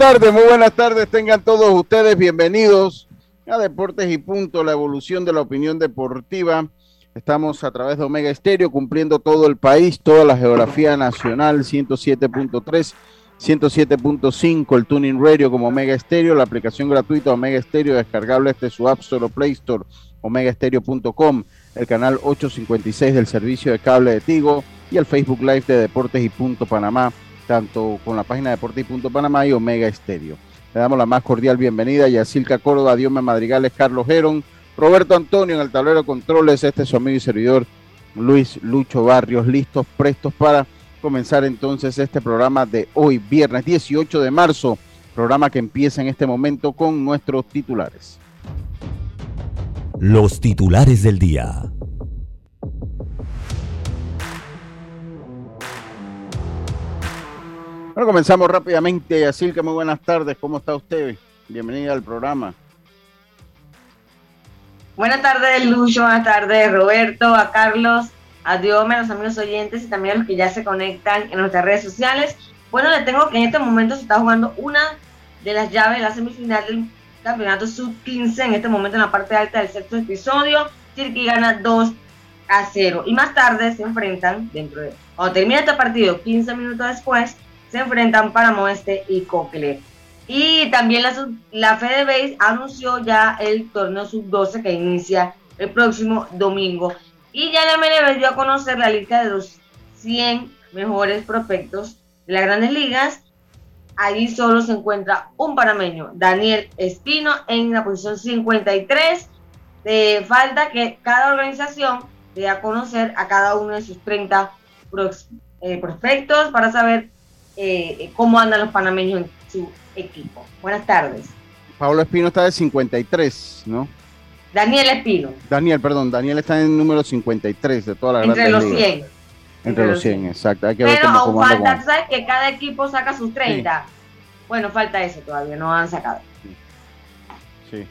tardes, muy buenas tardes. Tengan todos ustedes bienvenidos a Deportes y Punto, la evolución de la opinión deportiva. Estamos a través de Omega Estéreo cumpliendo todo el país, toda la geografía nacional, 107.3, 107.5, el Tuning Radio como Omega Estéreo, la aplicación gratuita Omega Estéreo descargable desde su App Store o Play Store, omegaestereo.com, el canal 856 del servicio de cable de Tigo y el Facebook Live de Deportes y Punto Panamá, tanto con la página Deportes y Omega Estéreo. Le damos la más cordial bienvenida a Yacilca Córdoba, Diome Madrigales, Carlos Geron, Roberto Antonio en el tablero de controles, este es su amigo y servidor Luis Lucho Barrios, listos, prestos para comenzar entonces este programa de hoy, viernes 18 de marzo, programa que empieza en este momento con nuestros titulares. Los titulares del día. Bueno, comenzamos rápidamente. Así muy buenas tardes. ¿Cómo está usted? Bienvenida al programa. Buenas tardes, Lucho. Buenas tardes, Roberto, a Carlos, a Diome, a los amigos oyentes y también a los que ya se conectan en nuestras redes sociales. Bueno, le tengo que en este momento se está jugando una de las llaves de la semifinal del campeonato sub-15 en este momento en la parte alta del sexto episodio. Chiriquí gana 2 a 0. Y más tarde se enfrentan, dentro de, cuando termina este partido, 15 minutos después, se enfrentan Panamá Oeste y Cocle. Y también la, la FedeBase anunció ya el torneo sub-12 que inicia el próximo domingo. Y ya la MLB dio a conocer la lista de los 100 mejores prospectos de las grandes ligas. Allí solo se encuentra un panameño, Daniel Espino, en la posición 53. de falta que cada organización dé a conocer a cada uno de sus 30 eh, prospectos para saber eh, cómo andan los panameños en su equipo. Buenas tardes. Pablo Espino está de 53, ¿no? Daniel Espino. Daniel, perdón, Daniel está en el número 53 de toda la Entre los 100. Entre, los 100, exacto. Hay que Pero ver cómo, falta, ¿sabes que cada equipo saca sus 30? Bueno, falta eso todavía, no han sacado. Sí.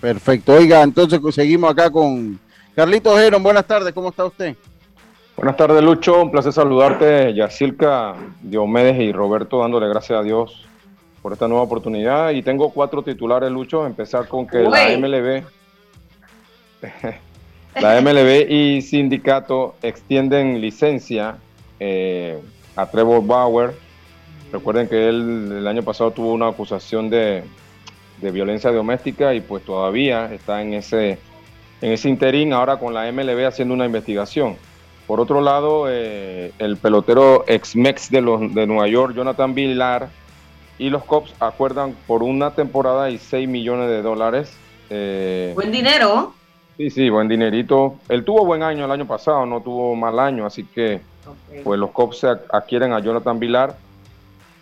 Perfecto. Oiga, entonces seguimos acá con Carlitos Geron. Buenas tardes, ¿cómo está usted? Buenas tardes, Lucho. Un placer saludarte, Yacirca, Diomedes y Roberto, dándole gracias a Dios por esta nueva oportunidad. Y tengo cuatro titulares, Lucho. Empezar con que la MLB, la MLB y sindicato extienden licencia eh, a Trevor Bauer. Recuerden que él el año pasado tuvo una acusación de, de violencia doméstica y pues todavía está en ese, en ese interín ahora con la MLB haciendo una investigación. Por otro lado, eh, el pelotero ex-Mex de, los, de Nueva York, Jonathan Villar, y los Cops acuerdan por una temporada y 6 millones de dólares. Eh, buen dinero. Sí, sí, buen dinerito. Él tuvo buen año el año pasado, no tuvo mal año, así que pues los Cops adquieren a Jonathan Villar.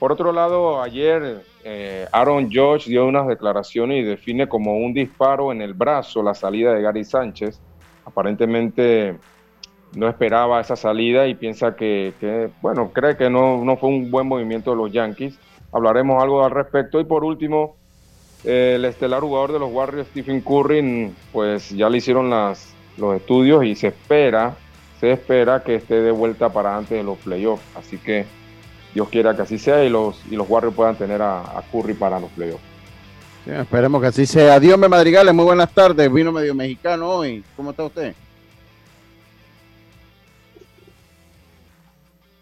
Por otro lado, ayer eh, Aaron George dio unas declaraciones y define como un disparo en el brazo la salida de Gary Sánchez. Aparentemente no esperaba esa salida y piensa que, bueno, cree que no, no, fue un buen movimiento de los Yankees. Hablaremos algo al respecto. Y por último, el estelar jugador de los Warriors, Stephen Curry, pues ya le hicieron las, los estudios y se espera, se espera que esté de vuelta para antes de los playoffs. Así que Dios quiera que así sea y los, y los Warriors puedan tener a, Curry para los playoffs. esperemos que así sea. Dios me madrigales, muy buenas tardes. Vino medio mexicano hoy. ¿Cómo está usted?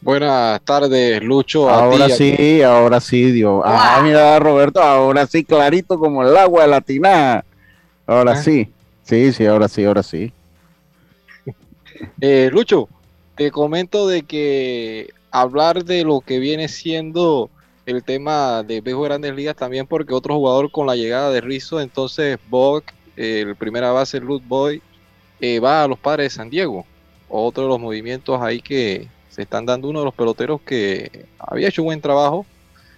Buenas tardes, Lucho. ahora sí, ahora sí, Dios. Ah, mira, Roberto, ahora sí, clarito como el agua de la tina. Ahora ah. sí, sí, sí, ahora sí, ahora sí. Eh, Lucho, te comento de que hablar de lo que viene siendo el tema de Bejo Grandes Ligas también porque otro jugador con la llegada de Rizzo, entonces Bog, el primera base, Ruth Boy, eh, va a los padres de San Diego. Otro de los movimientos ahí que, están dando uno de los peloteros que había hecho buen trabajo.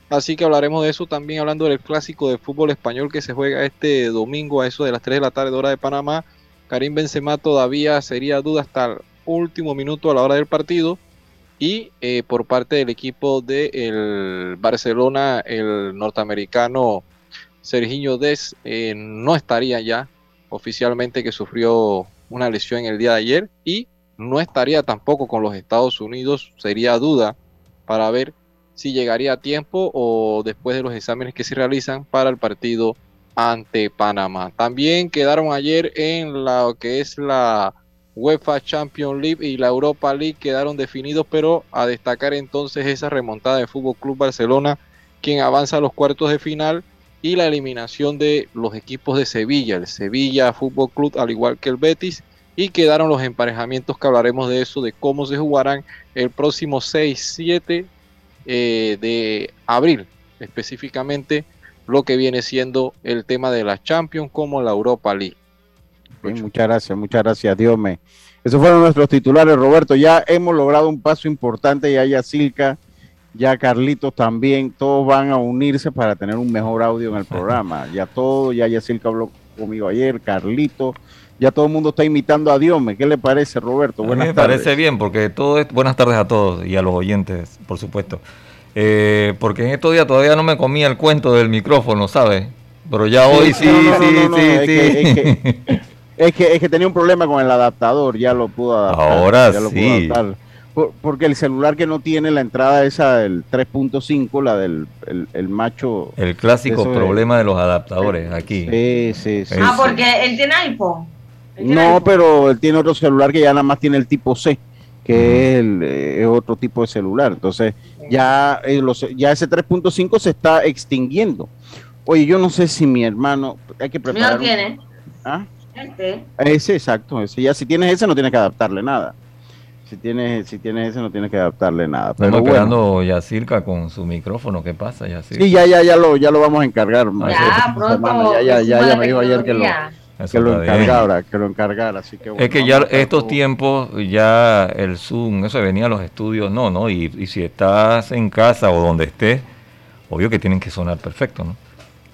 Así que hablaremos de eso también, hablando del clásico de fútbol español que se juega este domingo a eso de las 3 de la tarde, hora de Panamá. Karim Benzema todavía sería duda hasta el último minuto a la hora del partido. Y eh, por parte del equipo del Barcelona, el norteamericano Serginho Des eh, no estaría ya oficialmente que sufrió una lesión el día de ayer y no estaría tampoco con los Estados Unidos, sería duda para ver si llegaría a tiempo o después de los exámenes que se realizan para el partido ante Panamá. También quedaron ayer en lo que es la UEFA Champions League y la Europa League quedaron definidos, pero a destacar entonces esa remontada de Fútbol Club Barcelona, quien avanza a los cuartos de final y la eliminación de los equipos de Sevilla, el Sevilla Fútbol Club, al igual que el Betis, y quedaron los emparejamientos que hablaremos de eso, de cómo se jugarán el próximo 6, 7 eh, de abril, específicamente lo que viene siendo el tema de la Champions como la Europa League. muchas gracias, muchas gracias, Dios me. Esos fueron nuestros titulares, Roberto. Ya hemos logrado un paso importante, ya Yacilca, ya Carlitos también, todos van a unirse para tener un mejor audio en el programa. Ya todo, ya Yacilca habló conmigo ayer, Carlitos, ya todo el mundo está imitando a Diome. ¿Qué le parece, Roberto? Buenas me parece bien, porque todo es. Buenas tardes a todos y a los oyentes, por supuesto. Eh, porque en estos días todavía no me comía el cuento del micrófono, ¿sabes? Pero ya hoy sí, sí, sí, sí. Es que, es que, tenía un problema con el adaptador, ya lo pudo adaptar. Ahora sí. porque el celular que no tiene la entrada esa del 3.5, la del el, macho. El clásico problema de los adaptadores aquí. Sí, sí, sí. Ah, porque él tiene iPhone. No, pero él tiene otro celular que ya nada más tiene el tipo C, que es, el, eh, otro tipo de celular. Entonces, ya, eh, ya ese 3.5 se está extinguiendo. Oye, yo no sé si mi hermano. Hay que preparar. ¿No tiene? ¿Ah? Este. Ese, exacto. Ese. Ya si tienes ese, no tienes que adaptarle nada. Si tienes, si tienes ese, no tienes que adaptarle nada. Pero Estamos esperando Yacirca con su micrófono. ¿Qué pasa, Yacirca? Sí, ya, ya, ya lo, ya lo vamos a encargar. Ya, pronto. Ya, ya, ya, ya me dijo ayer que lo que lo encargara, que lo encargara, así que Es que ya estos tiempos, ya el Zoom, eso venía a los estudios, no, ¿no? Y, si estás en casa o donde estés, obvio que tienen que sonar perfecto, ¿no?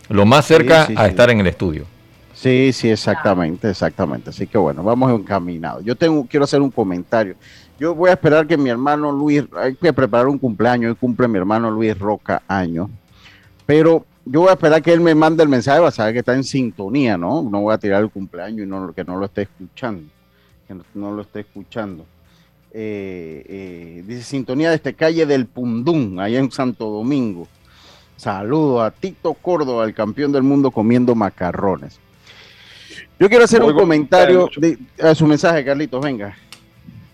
Lo más cerca a estar en el estudio. Sí, sí, exactamente, exactamente. Así que bueno, vamos encaminados. Yo tengo, quiero hacer un comentario. Yo voy a esperar que mi hermano Luis, hay que preparar un cumpleaños, hoy cumple mi hermano Luis Roca año, pero yo voy a esperar que él me mande el mensaje para saber que está en sintonía, ¿no? No voy a tirar el cumpleaños y no, que no lo esté escuchando. Que no, lo esté escuchando. Eh, eh, dice sintonía de este calle del Pundún, allá en Santo Domingo. Saludo a Tito Córdoba, el campeón del mundo comiendo macarrones. Yo quiero hacer un comentario a su mensaje, Carlitos, venga.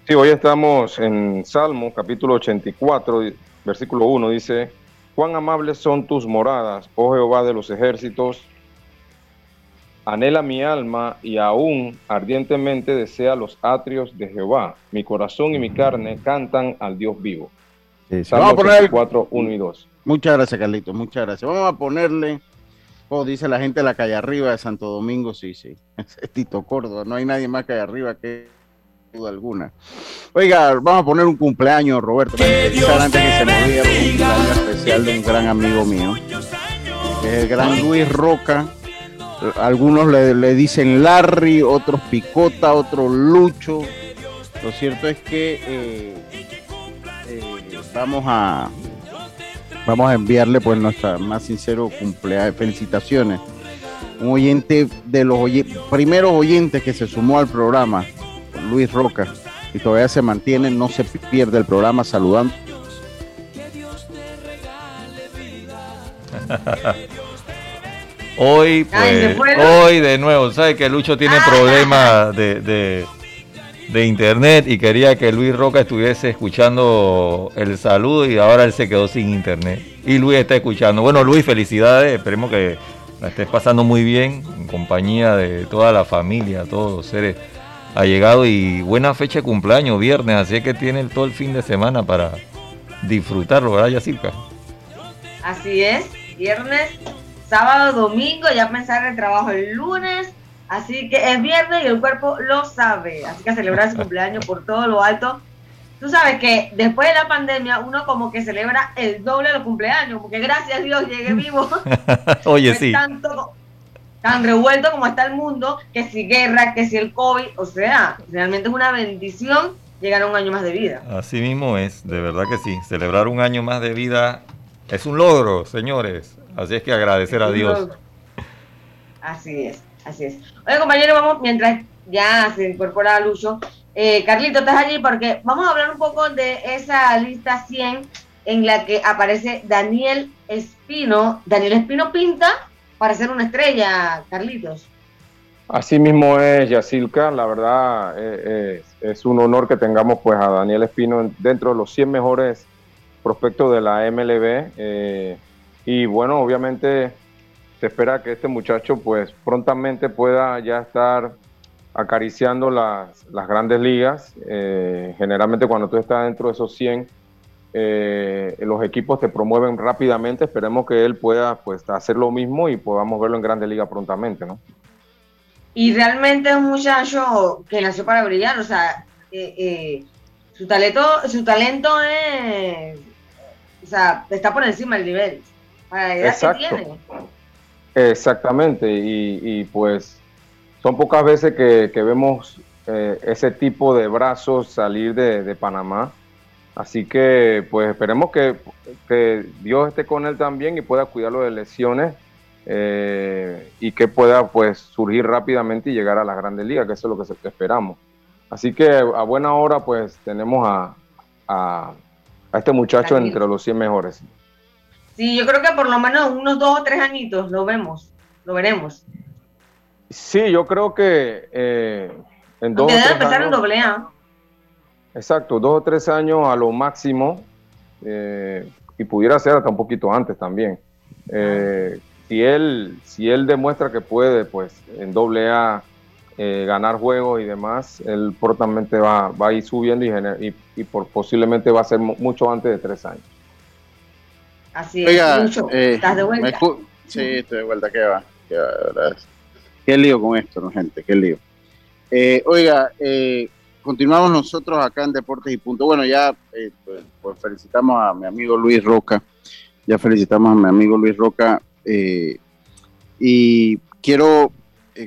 Sí, hoy estamos en Salmo, capítulo 84, versículo 1, dice, Cuán amables son tus moradas, oh Jehová de los ejércitos. Anhela mi alma y aún ardientemente desea los atrios de Jehová. Mi corazón y mi carne cantan al Dios vivo. Vamos a poner 4, 1 y 2. Muchas gracias, Carlitos. Muchas gracias. Vamos a ponerle, oh, dice la gente de la calle arriba de Santo Domingo. Sí, sí. Es Tito Córdoba. No hay nadie más calle arriba que duda alguna. Oiga, vamos a poner un cumpleaños, Roberto. Que Dios antes que se movía un cumpleaños especial de un gran amigo mío, el gran Luis Roca. Algunos le, dicen Larry, otros Picota, otros Lucho. Lo cierto es que eh, eh, vamos a vamos a enviarle pues nuestra más sincero cumpleaños, felicitaciones. Un oyente de los primeros oyentes que se sumó al programa, Luis Roca y todavía se mantiene, no se pierde el programa saludando. hoy, pues, hoy de nuevo, sabe que Lucho tiene ah. problemas de, de, internet y quería que Luis Roca estuviese escuchando el saludo y ahora él se quedó sin internet. Y Luis está escuchando. Bueno, Luis, felicidades, esperemos que la estés pasando muy bien en compañía de toda la familia, todos los seres ha llegado y buena fecha de cumpleaños, viernes, así es que tiene todo el fin de semana para disfrutarlo, ¿verdad, Yacirca? Así es, viernes, sábado, domingo, ya pensar el trabajo el lunes, así que es viernes y el cuerpo lo sabe, así que celebrar su cumpleaños por todo lo alto. Tú sabes que después de la pandemia uno como que celebra el doble de los cumpleaños, porque gracias a Dios llegué vivo. Oye, sí tan revuelto como está el mundo, que si guerra, que si el COVID, o sea, realmente es una bendición llegar a un año más de vida. Así mismo es, de verdad que sí. Celebrar un año más de vida es un logro, señores. Así es que agradecer a Dios. Así es, así es. Oye, compañero, vamos, mientras ya se incorpora Lucho, eh, Carlito, estás allí porque vamos a hablar un poco de esa lista 100 en la que aparece Daniel Espino. Daniel Espino pinta para ser una estrella, Carlitos. Así mismo es, Yacilca. La verdad eh, es un honor que tengamos pues a Daniel Espino dentro de los 100 mejores prospectos de la MLB. Eh, y bueno, obviamente se espera que este muchacho pues prontamente pueda ya estar acariciando las, las grandes ligas. Eh, generalmente cuando tú estás dentro de esos 100, eh, los equipos te promueven rápidamente. Esperemos que él pueda pues hacer lo mismo y podamos verlo en grandes ligas prontamente, ¿no? Y realmente es un muchacho que nació para brillar, o sea, eh, su talento, su talento es, o sea, está por encima del nivel, para la edad que tiene. Exactamente, y pues son pocas veces que, vemos eh, ese tipo de brazos salir de, Panamá. Así que pues esperemos que, Dios esté con él también y pueda cuidarlo de lesiones eh, y que pueda pues surgir rápidamente y llegar a las grandes ligas, que eso es lo que, esperamos. Así que a buena hora pues tenemos a, a, este muchacho entre los 100 mejores. Sí, yo creo que por lo menos unos dos o tres añitos lo vemos, lo veremos. Sí, yo creo que eh, en dos. Debe empezar en doble A. Exacto, dos o tres años a lo máximo. Eh, y pudiera ser hasta un poquito antes también. Eh, si él, si él demuestra que puede, pues en doble A ganar juegos y demás, él prontamente va, va a ir subiendo y, y, por, posiblemente va a ser mucho antes de tres años. Así es, ¿estás de vuelta? Sí, estoy de vuelta, ¿qué va? ¿Qué va? ¿verdad? Qué lío con esto, ¿no, gente? Qué lío. Eh, oiga, eh, continuamos nosotros acá en Deportes y Punto. Bueno, ya eh, pues, felicitamos a mi amigo Luis Roca. Ya felicitamos a mi amigo Luis Roca. y quiero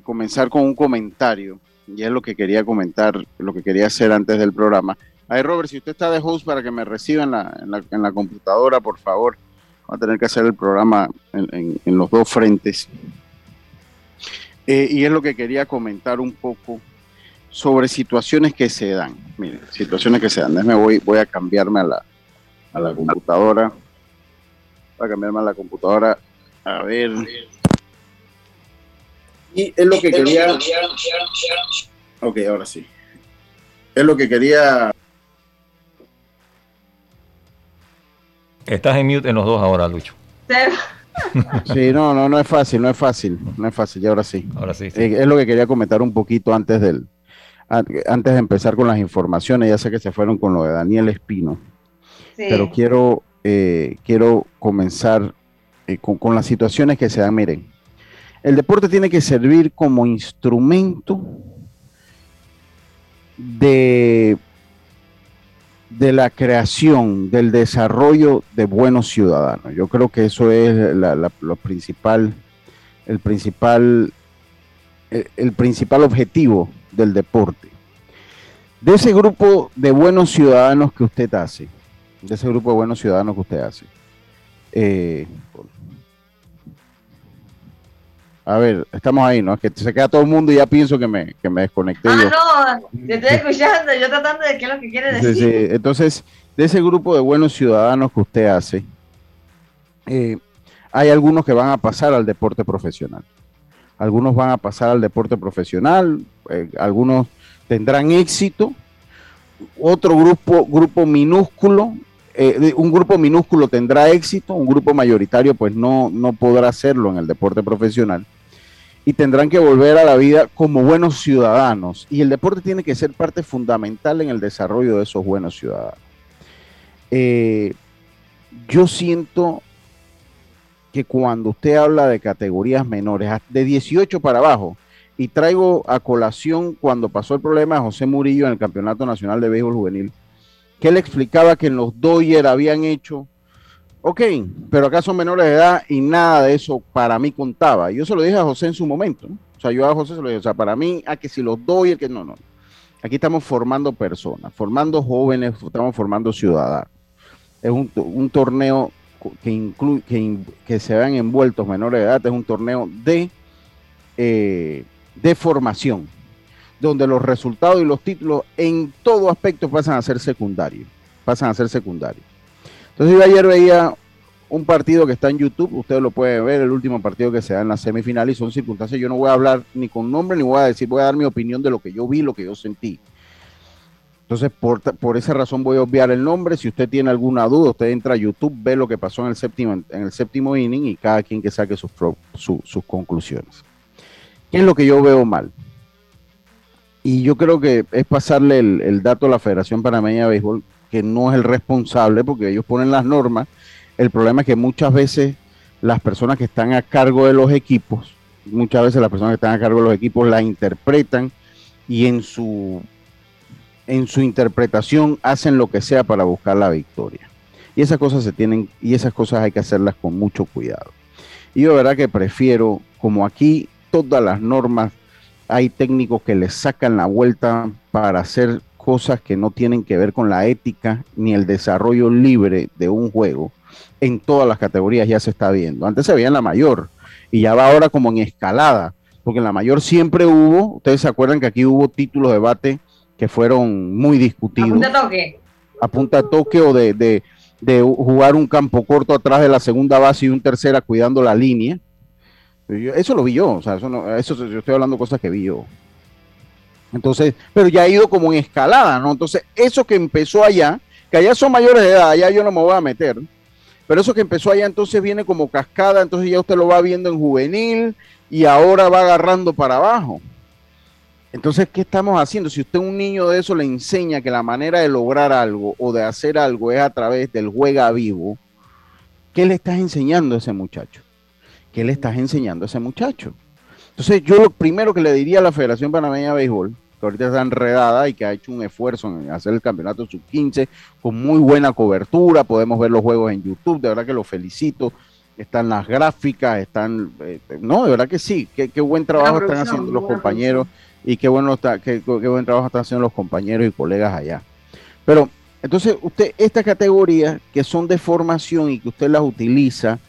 comenzar con un comentario. Y es lo que quería comentar, lo que quería hacer antes del programa. Ay, Robert, si usted está de host para que me reciba en la, en la, computadora, por favor. Va a tener que hacer el programa en los dos frentes. Eh, y es lo que quería comentar un poco sobre situaciones que se dan. Miren, situaciones que se dan. Déjame, voy, voy a cambiarme a la, a la computadora. Voy a cambiarme a la computadora. A ver. Y es lo que quería. Ok, ahora sí. Es lo que quería. Estás en mute en los dos ahora, Lucho. Sí, no, no, no es fácil, no es fácil, no es fácil, y ahora sí. Ahora sí. Eh, es lo que quería comentar un poquito antes del, antes de empezar con las informaciones, ya sé que se fueron con lo de Daniel Espino, pero quiero, eh, quiero comenzar eh, con, con, las situaciones que se dan. Miren, el deporte tiene que servir como instrumento de de la creación, del desarrollo de buenos ciudadanos. Yo creo que eso es lo principal, el principal, el, principal objetivo del deporte. De ese grupo de buenos ciudadanos que usted hace, de ese grupo de buenos ciudadanos que usted hace, eh, a ver, estamos ahí, ¿no? Es que se queda todo el mundo y ya pienso que me, que me desconecté. Ah, no, yo estoy escuchando, yo tratando de qué es lo que quiere decir. Sí, sí. Entonces, de ese grupo de buenos ciudadanos que usted hace, eh, hay algunos que van a pasar al deporte profesional. Algunos van a pasar al deporte profesional, eh, algunos tendrán éxito, otro grupo, grupo minúsculo, eh, un grupo minúsculo tendrá éxito, un grupo mayoritario pues no, no podrá hacerlo en el deporte profesional y tendrán que volver a la vida como buenos ciudadanos. Y el deporte tiene que ser parte fundamental en el desarrollo de esos buenos ciudadanos. Eh, yo siento que cuando usted habla de categorías menores, de 18 para abajo, y traigo a colación cuando pasó el problema de José Murillo en el Campeonato Nacional de Béisbol Juvenil, que él explicaba que en los Dodgers habían hecho Ok, pero acá son menores de edad y nada de eso para mí contaba. Yo se lo dije a José en su momento. O sea, yo a José se lo dije, o sea, para mí, a que si los el que no, no. Aquí estamos formando personas, formando jóvenes, estamos formando ciudadanos. Es un, torneo que, incluye, que, se vean envueltos menores de edad, es un torneo de, eh, de formación, donde los resultados y los títulos en todo aspecto pasan a ser secundarios, pasan a ser secundarios. Entonces yo ayer veía un partido que está en YouTube, ustedes lo pueden ver, el último partido que se da en la semifinal y son circunstancias, yo no voy a hablar ni con nombre ni voy a decir, voy a dar mi opinión de lo que yo vi, lo que yo sentí. Entonces, por, por esa razón voy a obviar el nombre. Si usted tiene alguna duda, usted entra a YouTube, ve lo que pasó en el séptimo, en el séptimo inning y cada quien que saque sus, sus conclusiones. ¿Qué es lo que yo veo mal? Y yo creo que es pasarle el, el dato a la Federación Panameña de Béisbol, que no es el responsable, porque ellos ponen las normas. El problema es que muchas veces las personas que están a cargo de los equipos, muchas veces las personas que están a cargo de los equipos la interpretan y en su en su interpretación hacen lo que sea para buscar la victoria. Y esas cosas se tienen, y esas cosas hay que hacerlas con mucho cuidado. Y yo de verdad que prefiero, como aquí todas las normas, hay técnicos que les sacan la vuelta para hacer cosas que no tienen que ver con la ética ni el desarrollo libre de un juego. En todas las categorías ya se está viendo. Antes se veía en la mayor y ya va ahora como en escalada, porque en la mayor siempre hubo, ustedes se acuerdan que aquí hubo títulos de debate que fueron muy discutidos. A punta toque. A punta toque o de, de, de, jugar un campo corto atrás de la segunda base y un tercera cuidando la línea. Eso lo vi yo, o sea, eso, no, eso yo estoy hablando de cosas que vi yo. Entonces, pero ya ha ido como en escalada, ¿no? Entonces, eso que empezó allá, que allá son mayores de edad, allá yo no me voy a meter, pero eso que empezó allá entonces viene como cascada, entonces ya usted lo va viendo en juvenil y ahora va agarrando para abajo. Entonces, ¿qué estamos haciendo? Si usted a un niño de eso le enseña que la manera de lograr algo o de hacer algo es a través del juega vivo, ¿qué le estás enseñando a ese muchacho? ¿Qué le estás enseñando a ese muchacho? Entonces, yo lo primero que le diría a la Federación Panameña de Béisbol, que ahorita está enredada y que ha hecho un esfuerzo en hacer el campeonato sub-15 con muy buena cobertura, podemos ver los juegos en YouTube, de verdad que lo felicito, están las gráficas, están, eh, no, de verdad que sí, qué, buen trabajo están haciendo los compañeros y qué bueno está, qué, buen trabajo están haciendo los compañeros y colegas allá. Pero entonces usted, estas categorías que son de formación y que usted las utiliza,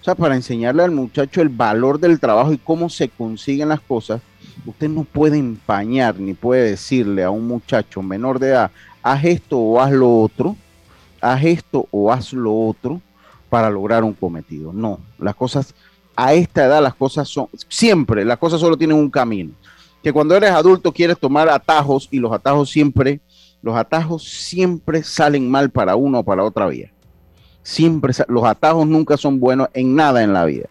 o sea, para enseñarle al muchacho el valor del trabajo y cómo se consiguen las cosas, usted no puede empañar ni puede decirle a un muchacho menor de edad, haz esto o haz lo otro, haz esto o haz lo otro para lograr un cometido. No, las cosas, a esta edad las cosas son, siempre, las cosas solo tienen un camino que cuando eres adulto quieres tomar atajos y los atajos siempre, los atajos siempre salen mal para uno o para otra vía. Siempre, los atajos nunca son buenos en nada en la vida.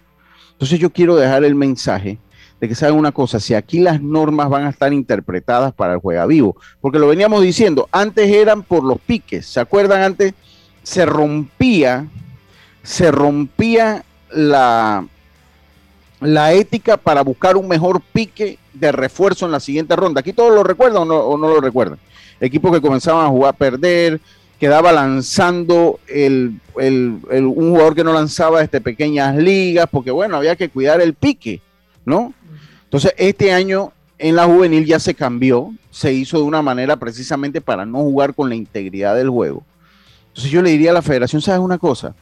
Entonces yo quiero dejar el mensaje de que saben una cosa, si aquí las normas van a estar interpretadas para el juega vivo, porque lo veníamos diciendo, antes eran por los piques, ¿se acuerdan? Antes se rompía, se rompía la, la ética para buscar un mejor pique de refuerzo en la siguiente ronda. ¿Aquí todos lo recuerdan o no, lo recuerdan? Equipos que comenzaban a jugar a perder, quedaba lanzando el, un jugador que no lanzaba este, pequeñas ligas, porque bueno, había que cuidar el pique, ¿no? Entonces, este año en la juvenil ya se cambió, se hizo de una manera precisamente para no jugar con la integridad del juego. Entonces yo le diría a la federación, ¿sabes una cosa?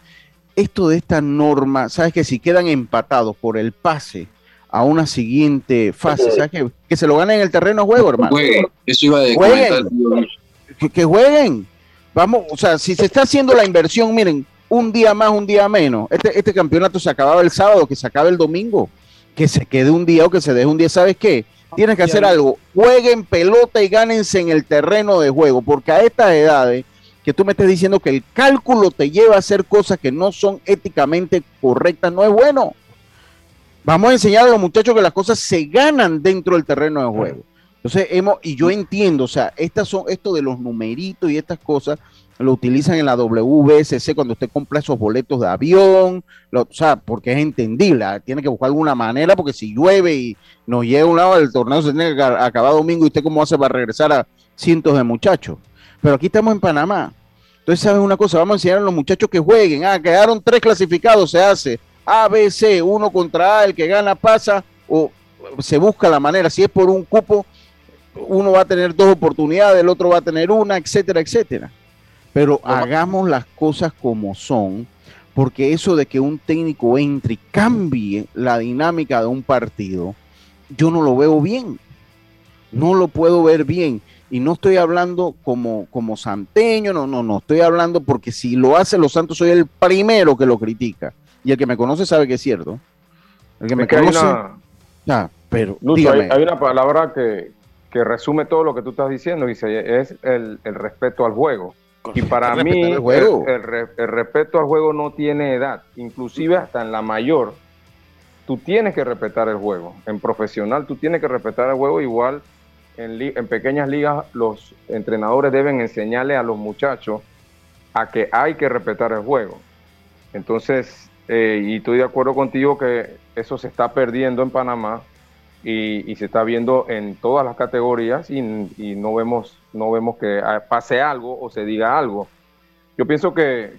Esto de esta norma, ¿sabes que si quedan empatados por el pase a una siguiente fase. ¿Sabes que, que se lo ganen en el terreno de juego, hermano. Jueguen. Eso iba a jueguen. Que, jueguen. Vamos, o sea, si se está haciendo la inversión, miren, un día más, un día menos. Este, este campeonato se acababa el sábado, que se acabe el domingo. Que se quede un día o que se deje un día. ¿Sabes qué? Tienes que hacer algo. Jueguen pelota y gánense en el terreno de juego, porque a estas edades que tú me estés diciendo que el cálculo te lleva a hacer cosas que no son éticamente correctas, no es bueno. Vamos a enseñar a los muchachos que las cosas se ganan dentro del terreno de juego. Entonces, hemos, y yo entiendo, o sea, estas son, esto de los numeritos y estas cosas, lo utilizan en la WBSC cuando usted compra esos boletos de avión, o sea, porque es entendible, ah, tiene que buscar alguna manera, porque si llueve y nos llega un lado del torneo, se tiene que acabar domingo y usted cómo hace para regresar a cientos de muchachos. Pero aquí estamos en Panamá. Entonces, ¿sabes una cosa? Vamos a enseñar a los muchachos que jueguen. Ah, quedaron tres clasificados, se hace a, B, C, uno contra A, el que gana pasa, o se busca la manera, si es por un cupo, uno va a tener dos oportunidades, el otro va a tener una, etcétera, etcétera. Pero hagamos las cosas como son, porque eso de que un técnico entre y cambie la dinámica de un partido, yo no lo veo bien. No lo puedo ver bien. Y no estoy hablando como, como santeño, no, no, no, estoy hablando porque si lo hace los Santos soy el primero que lo critica. Y el que me conoce sabe que es cierto. El que me conoce... ya, pero hay, una palabra que, que, resume todo lo que tú estás diciendo, dice, es el, el respeto al juego. Y para mí el, el, el, respeto al juego no tiene edad, inclusive hasta en la mayor, tú tienes que respetar el juego. En profesional tú tienes que respetar el juego igual en, pequeñas ligas los entrenadores deben enseñarle a los muchachos a que hay que respetar el juego. Entonces, eh, y estoy de acuerdo contigo que eso se está perdiendo en Panamá y, se está viendo en todas las categorías y, no, vemos, no vemos que pase algo o se diga algo. Yo pienso que,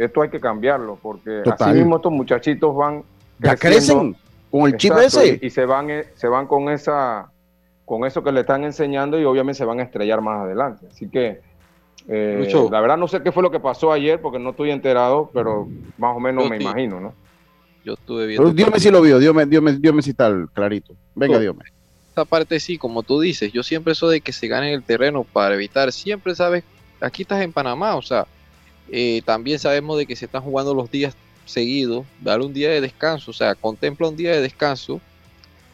esto hay que cambiarlo porque así mismo estos muchachitos van... Ya crecen con el chip ese. Y, y se, van, eh, se van con esa con eso que le están enseñando y obviamente se van a estrellar más adelante. Así que eh, la verdad no sé qué fue lo que pasó ayer porque no estoy enterado, pero más o menos me imagino, ¿no? Yo estuve viendo. Dios me si lo vio, Dios me, Dios me, Dios me si tal, clarito. Venga, Dios me. Esta parte sí, como tú dices, yo siempre soy de que se gane el terreno para evitar, siempre sabes, aquí estás en Panamá, o sea, eh, también sabemos de que se están jugando los días seguidos, dale un día de descanso, o sea, contempla un día de descanso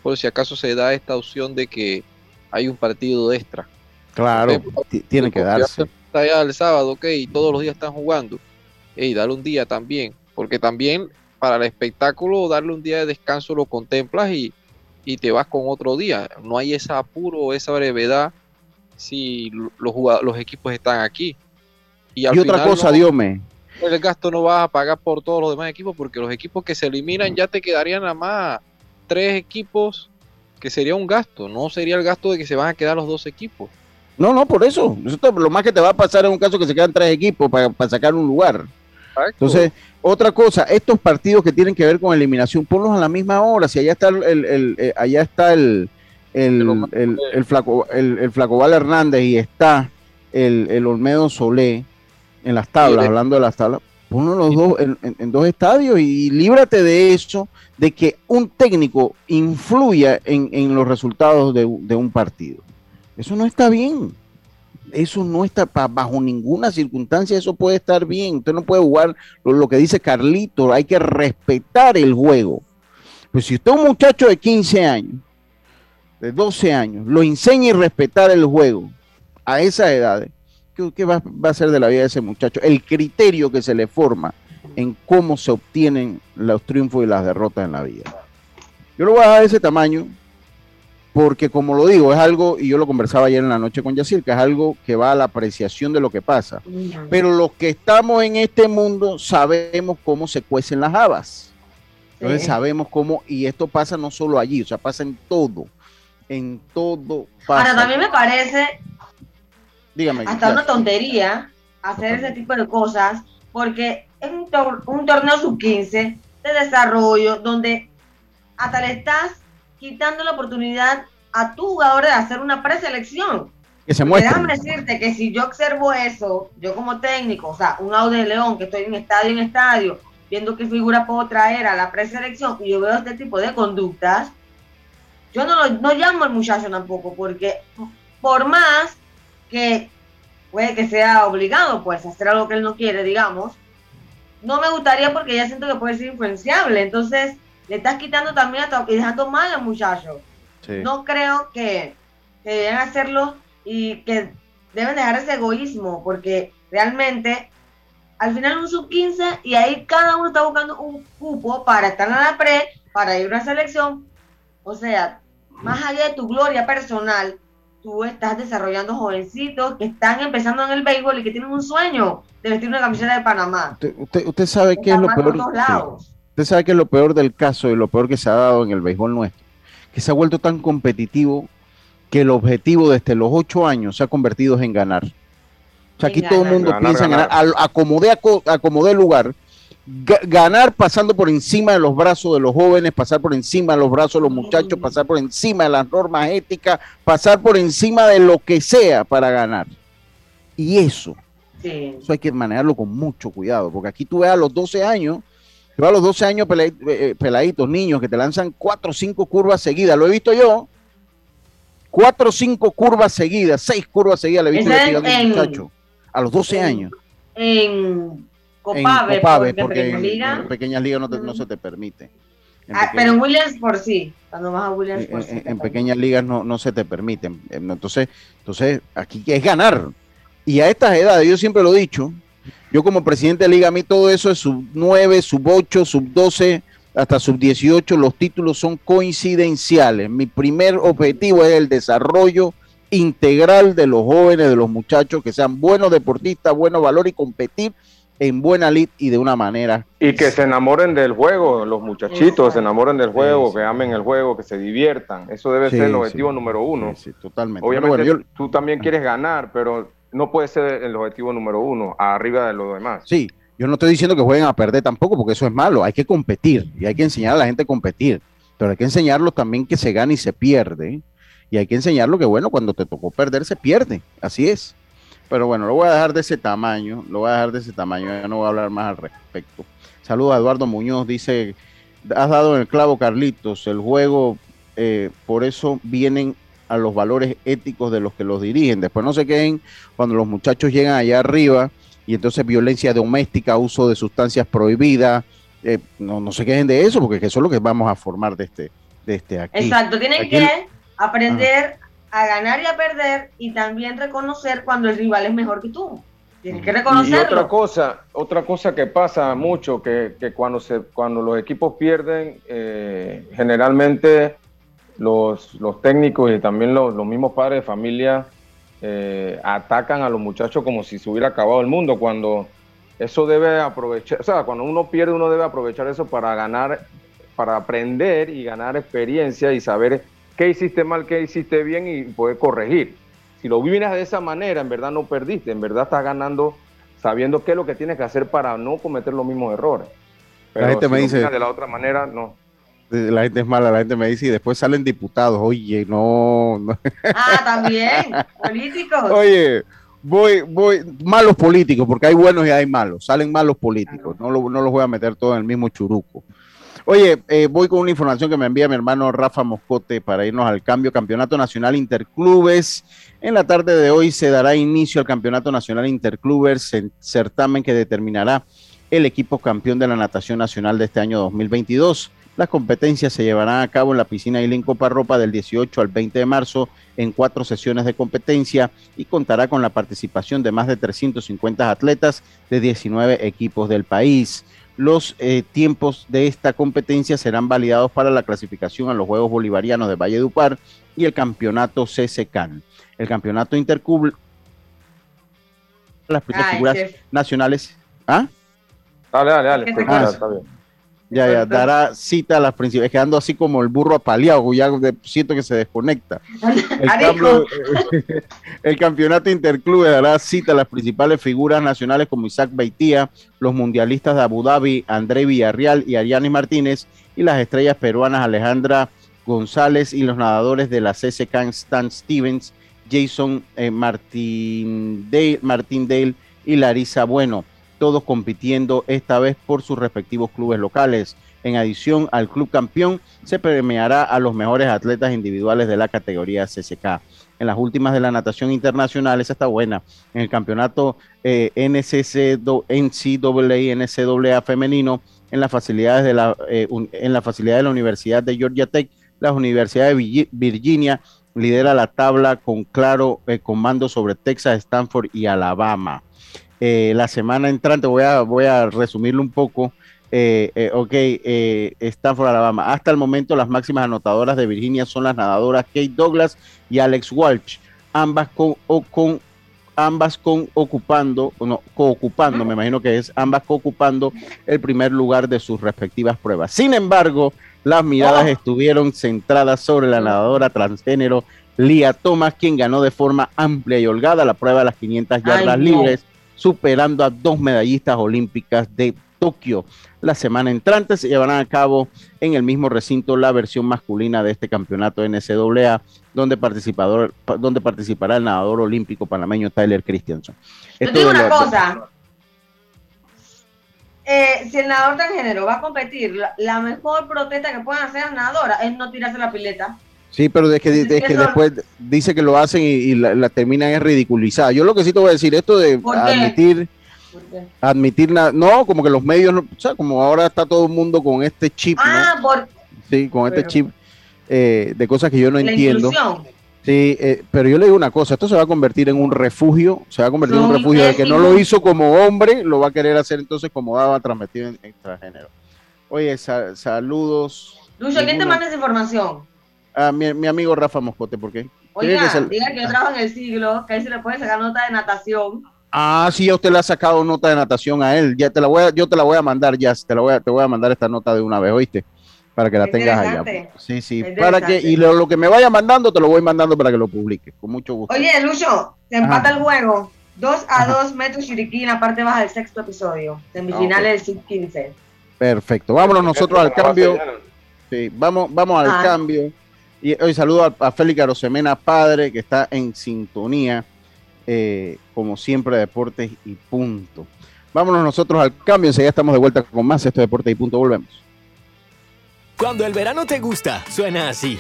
por si acaso se da esta opción de que hay un partido extra. Claro, tiene que darse. Está ya el sábado, ok, y todos los días están jugando. Y darle un día también, porque también para el espectáculo darle un día de descanso lo contemplas y, te vas con otro día. No hay ese apuro, esa brevedad si los, los equipos están aquí. Y, otra cosa, Dios me. El gasto no vas a pagar por todos los demás equipos porque los equipos que se eliminan ya te quedarían nada más tres equipos, que sería un gasto, no sería el gasto de que se van a quedar los dos equipos. No, no, por eso. lo más que te va a pasar en un caso que se quedan tres equipos para, sacar un lugar. Entonces, otra cosa, estos partidos que tienen que ver con eliminación, ponlos a la misma hora. Si allá está el, eh, allá está el, el, flaco, el, Flacobal Hernández y está el, Olmedo Solé en las tablas, hablando de las tablas, ponlo los dos en, dos estadios y líbrate de eso, de que un técnico influya en, los resultados de, un partido. Eso no está bien. Eso no está bajo ninguna circunstancia, eso puede estar bien. Usted no puede jugar lo, que dice Carlito, hay que respetar el juego. Pues si usted es un muchacho de 15 años, de 12 años, lo enseña a respetar el juego a esas edades, ¿qué, va, a ser de la vida de ese muchacho? El criterio que se le forma en cómo se obtienen los triunfos y las derrotas en la vida. Yo lo voy a dar ese tamaño porque como lo digo, es algo, y yo lo conversaba ayer en la noche con Yacir, que es algo que va a la apreciación de lo que pasa. Pero los que estamos en este mundo sabemos cómo se cuecen las habas. Entonces sabemos cómo, y esto pasa no solo allí, o sea, pasa en todo. En todo pasa. Ahora, también me parece hasta una tontería hacer ese tipo de cosas, porque es un, un torneo sub-15 de desarrollo donde hasta le estás quitando la oportunidad a tu jugador de hacer una preselección. Que se muestre. Déjame decirte que si yo observo eso, yo como técnico, o sea, un Aude León, que estoy en estadio en estadio, viendo qué figura puedo traer a la preselección, y yo veo este tipo de conductas, yo no, no llamo al muchacho tampoco, porque por más que puede que sea obligado, pues, a hacer algo que él no quiere, digamos, no me gustaría porque ya siento que puede ser influenciable. Entonces, le estás quitando también y dejando mal al muchacho. No creo que, que deben hacerlo y que deben dejar ese egoísmo, porque realmente al final un sub 15 y ahí cada uno está buscando un cupo para estar en la pre, para ir a una selección. O sea, más allá de tu gloria personal, tú estás desarrollando jovencitos que están empezando en el béisbol y que tienen un sueño de vestir una camiseta de Panamá. Usted, usted, sabe qué es lo peor. Usted sabe que es lo peor del caso y lo peor que se ha dado en el béisbol nuestro, que se ha vuelto tan competitivo que el objetivo desde los ocho años se ha convertido en ganar. O sea, aquí todo el mundo piensa en ganar, acomodé, acomodé lugar. Ganar pasando por encima de los brazos de los jóvenes, pasar por encima de los brazos de los muchachos, pasar por encima de las normas éticas, pasar por encima de lo que sea para ganar. Y eso, eso hay que manejarlo con mucho cuidado, porque aquí tú ves a los 12 años, ves a los 12 años eh, peladitos, niños que te lanzan cuatro o cinco curvas seguidas, lo he visto yo, Cuatro o cinco curvas seguidas, seis curvas seguidas le he visto tirando a un muchacho a los 12 años. En Copave, porque, en, pequeñas ligas no, se te permite. Ah, pero en Williams por sí, cuando vas a Williams por sí. En, pequeñas ligas no, no se te permiten. Entonces, entonces, aquí es ganar. Y a estas edades, yo siempre lo he dicho, yo como presidente de liga, a mí todo eso es sub 9, sub 8, sub 12, hasta sub 18, los títulos son coincidenciales. Mi primer objetivo es el desarrollo integral de los jóvenes, de los muchachos, que sean buenos deportistas, buenos valores y competir en buena lid y de una manera. Y que se enamoren del juego, los muchachitos se enamoren del juego, que amen el juego, que se diviertan. Eso debe ser el objetivo número uno. Sí, totalmente. Obviamente tú también quieres ganar, pero no puede ser el objetivo número uno, arriba de los demás. Sí, yo no estoy diciendo que jueguen a perder tampoco, porque eso es malo. Hay que competir y hay que enseñar a la gente a competir. Pero hay que enseñarlos también que se gana y se pierde. Y hay que enseñarlo que, bueno, cuando te tocó perder, se pierde. Así es. Pero bueno, lo voy a dejar de ese tamaño. Lo voy a dejar de ese tamaño. Ya no voy a hablar más al respecto. Saludos a Eduardo Muñoz. Dice: Has dado en el clavo, Carlitos. El juego, eh, por eso vienen a los valores éticos de los que los dirigen. Después no se queden cuando los muchachos llegan allá arriba y entonces violencia doméstica, uso de sustancias prohibidas. Eh, no, no se queden de eso, porque eso es lo que vamos a formar de este, de este aquí. Exacto, tienen que aprender a ganar y a perder y también reconocer cuando el rival es mejor que tú. Tienes que reconocerlo. Y otra cosa, otra cosa que pasa mucho, que, cuando, se, cuando los equipos pierden, eh, generalmente los, los, técnicos y también los, los mismos padres de familia eh, atacan a los muchachos como si se hubiera acabado el mundo, cuando eso debe aprovechar, o sea, cuando uno pierde uno debe aprovechar eso para ganar, para aprender y ganar experiencia y saber qué hiciste mal, qué hiciste bien y poder corregir. Si lo vives de esa manera, en verdad no perdiste, en verdad estás ganando sabiendo qué es lo que tienes que hacer para no cometer los mismos errores. Pero la gente me dice de la otra manera, no. La gente es mala, la gente me dice y después salen diputados. Oye, no. Ah, también, políticos. Oye, voy, voy, malos políticos, porque hay buenos y hay malos. Salen malos políticos. No, no los voy a meter todos en el mismo churuco. Oye, eh, voy con una información que me envía mi hermano Rafa Moscote para irnos al cambio. Campeonato Nacional Interclubes. En la tarde de hoy se dará inicio al Campeonato Nacional Interclubes, certamen que determinará el equipo campeón de la natación nacional de este año 2022. Las competencias se llevarán a cabo en la piscina Ilín Coparropa del 18 al 20 de marzo en cuatro sesiones de competencia y contará con la participación de más de 350 atletas de 19 equipos del país. Los eh, tiempos de esta competencia serán validados para la clasificación a los Juegos Bolivarianos de Valle Upar y el campeonato CCCAN. El campeonato Intercub las figuras nacionales. ¿Ah? Dale, dale, dale. Ah, está bien. Ya, ya, dará cita a las principales, quedando así como el burro apaleado, ya siento que se desconecta. El, campeonato interclube dará cita a las principales figuras nacionales como Isaac Beitía, los mundialistas de Abu Dhabi, André Villarreal y Ariane Martínez, y las estrellas peruanas Alejandra González y los nadadores de la CCK Stan Stevens, Jason eh, Martín Dale y Larisa Bueno todos compitiendo esta vez por sus respectivos clubes locales. En adición al club campeón, se premiará a los mejores atletas individuales de la categoría CCK. En las últimas de la natación internacional, esa está buena. En el campeonato eh, NCC, NCAA, femenino, en las facilidades de la, eh, en facilidad de la Universidad de Georgia Tech, la Universidad de Virginia lidera la tabla con claro eh, comando sobre Texas, Stanford y Alabama. Eh, la semana entrante, voy a, voy a resumirlo un poco. Eh, eh, ok, eh, Stanford, Alabama. Hasta el momento, las máximas anotadoras de Virginia son las nadadoras Kate Douglas y Alex Walsh, ambas con, con ambas con ocupando, no, co-ocupando, me imagino que es ambas co-ocupando el primer lugar de sus respectivas pruebas. Sin embargo, las miradas oh. estuvieron centradas sobre la nadadora transgénero Lia Thomas, quien ganó de forma amplia y holgada la prueba de las 500 yardas libres superando a dos medallistas olímpicas de Tokio. La semana entrante se llevarán a cabo en el mismo recinto la versión masculina de este campeonato NCAA, donde, participador, donde participará el nadador olímpico panameño Tyler Christiansen. Yo digo una cosa. Eh, si el nadador transgénero va a competir, la, mejor protesta que pueden hacer las nadadoras es no tirarse la pileta. Sí, pero es que, es que después dice que lo hacen y, la, terminan es ridiculizada. Yo lo que sí te voy a decir, esto de admitir, admitir nada, no, como que los medios, o sea, como ahora está todo el mundo con este chip, ah, por... sí, con este chip eh, de cosas que yo no entiendo. Sí, eh, pero yo le digo una cosa, esto se va a convertir en un refugio, se va a convertir en un refugio de que no lo hizo como hombre, lo va a querer hacer entonces como daba transmitido en extranjero. Oye, saludos. Lucho, ¿quién te manda esa información? Ah, mi, mi, amigo Rafa Moscote, ¿por qué? Oiga, que diga que yo trabajo en el siglo, que ahí se le puede sacar nota de natación. Ah, sí, a usted le ha sacado nota de natación a él. Ya te la voy a, yo te la voy a mandar, ya, te la voy a, te voy a mandar esta nota de una vez, ¿oíste? Para que la tengas allá. Sí, sí, para que, y lo, que me vaya mandando, te lo voy mandando para que lo publique, con mucho gusto. Oye, Lucho, se empata el juego. 2 a 2 metros Chiriquí en la parte baja del sexto episodio, semifinales del 15. Perfecto, vámonos nosotros al cambio. Sí, vamos, vamos al ah. cambio. Y hoy saludo a, Félix Arosemena, padre, que está en sintonía, eh, como siempre, Deportes y Punto. Vámonos nosotros al cambio, enseguida estamos de vuelta con más esto Deportes y Punto, volvemos. Cuando el verano te gusta, suena así.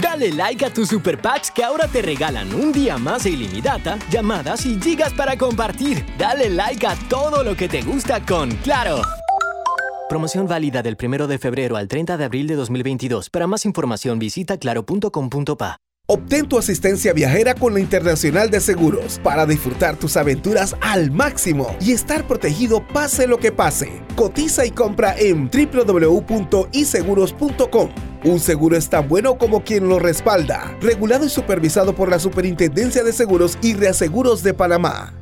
Dale like a tus super packs que ahora te regalan un día más de ilimitada, llamadas y gigas para compartir. Dale like a todo lo que te gusta con Claro. Promoción válida del 1 de febrero al 30 de abril de 2022. Para más información visita claro.com.pa. Obtén tu asistencia viajera con la Internacional de Seguros para disfrutar tus aventuras al máximo y estar protegido pase lo que pase. Cotiza y compra en www.iseguros.com. Un seguro es tan bueno como quien lo respalda. Regulado y supervisado por la Superintendencia de Seguros y Reaseguros de Panamá.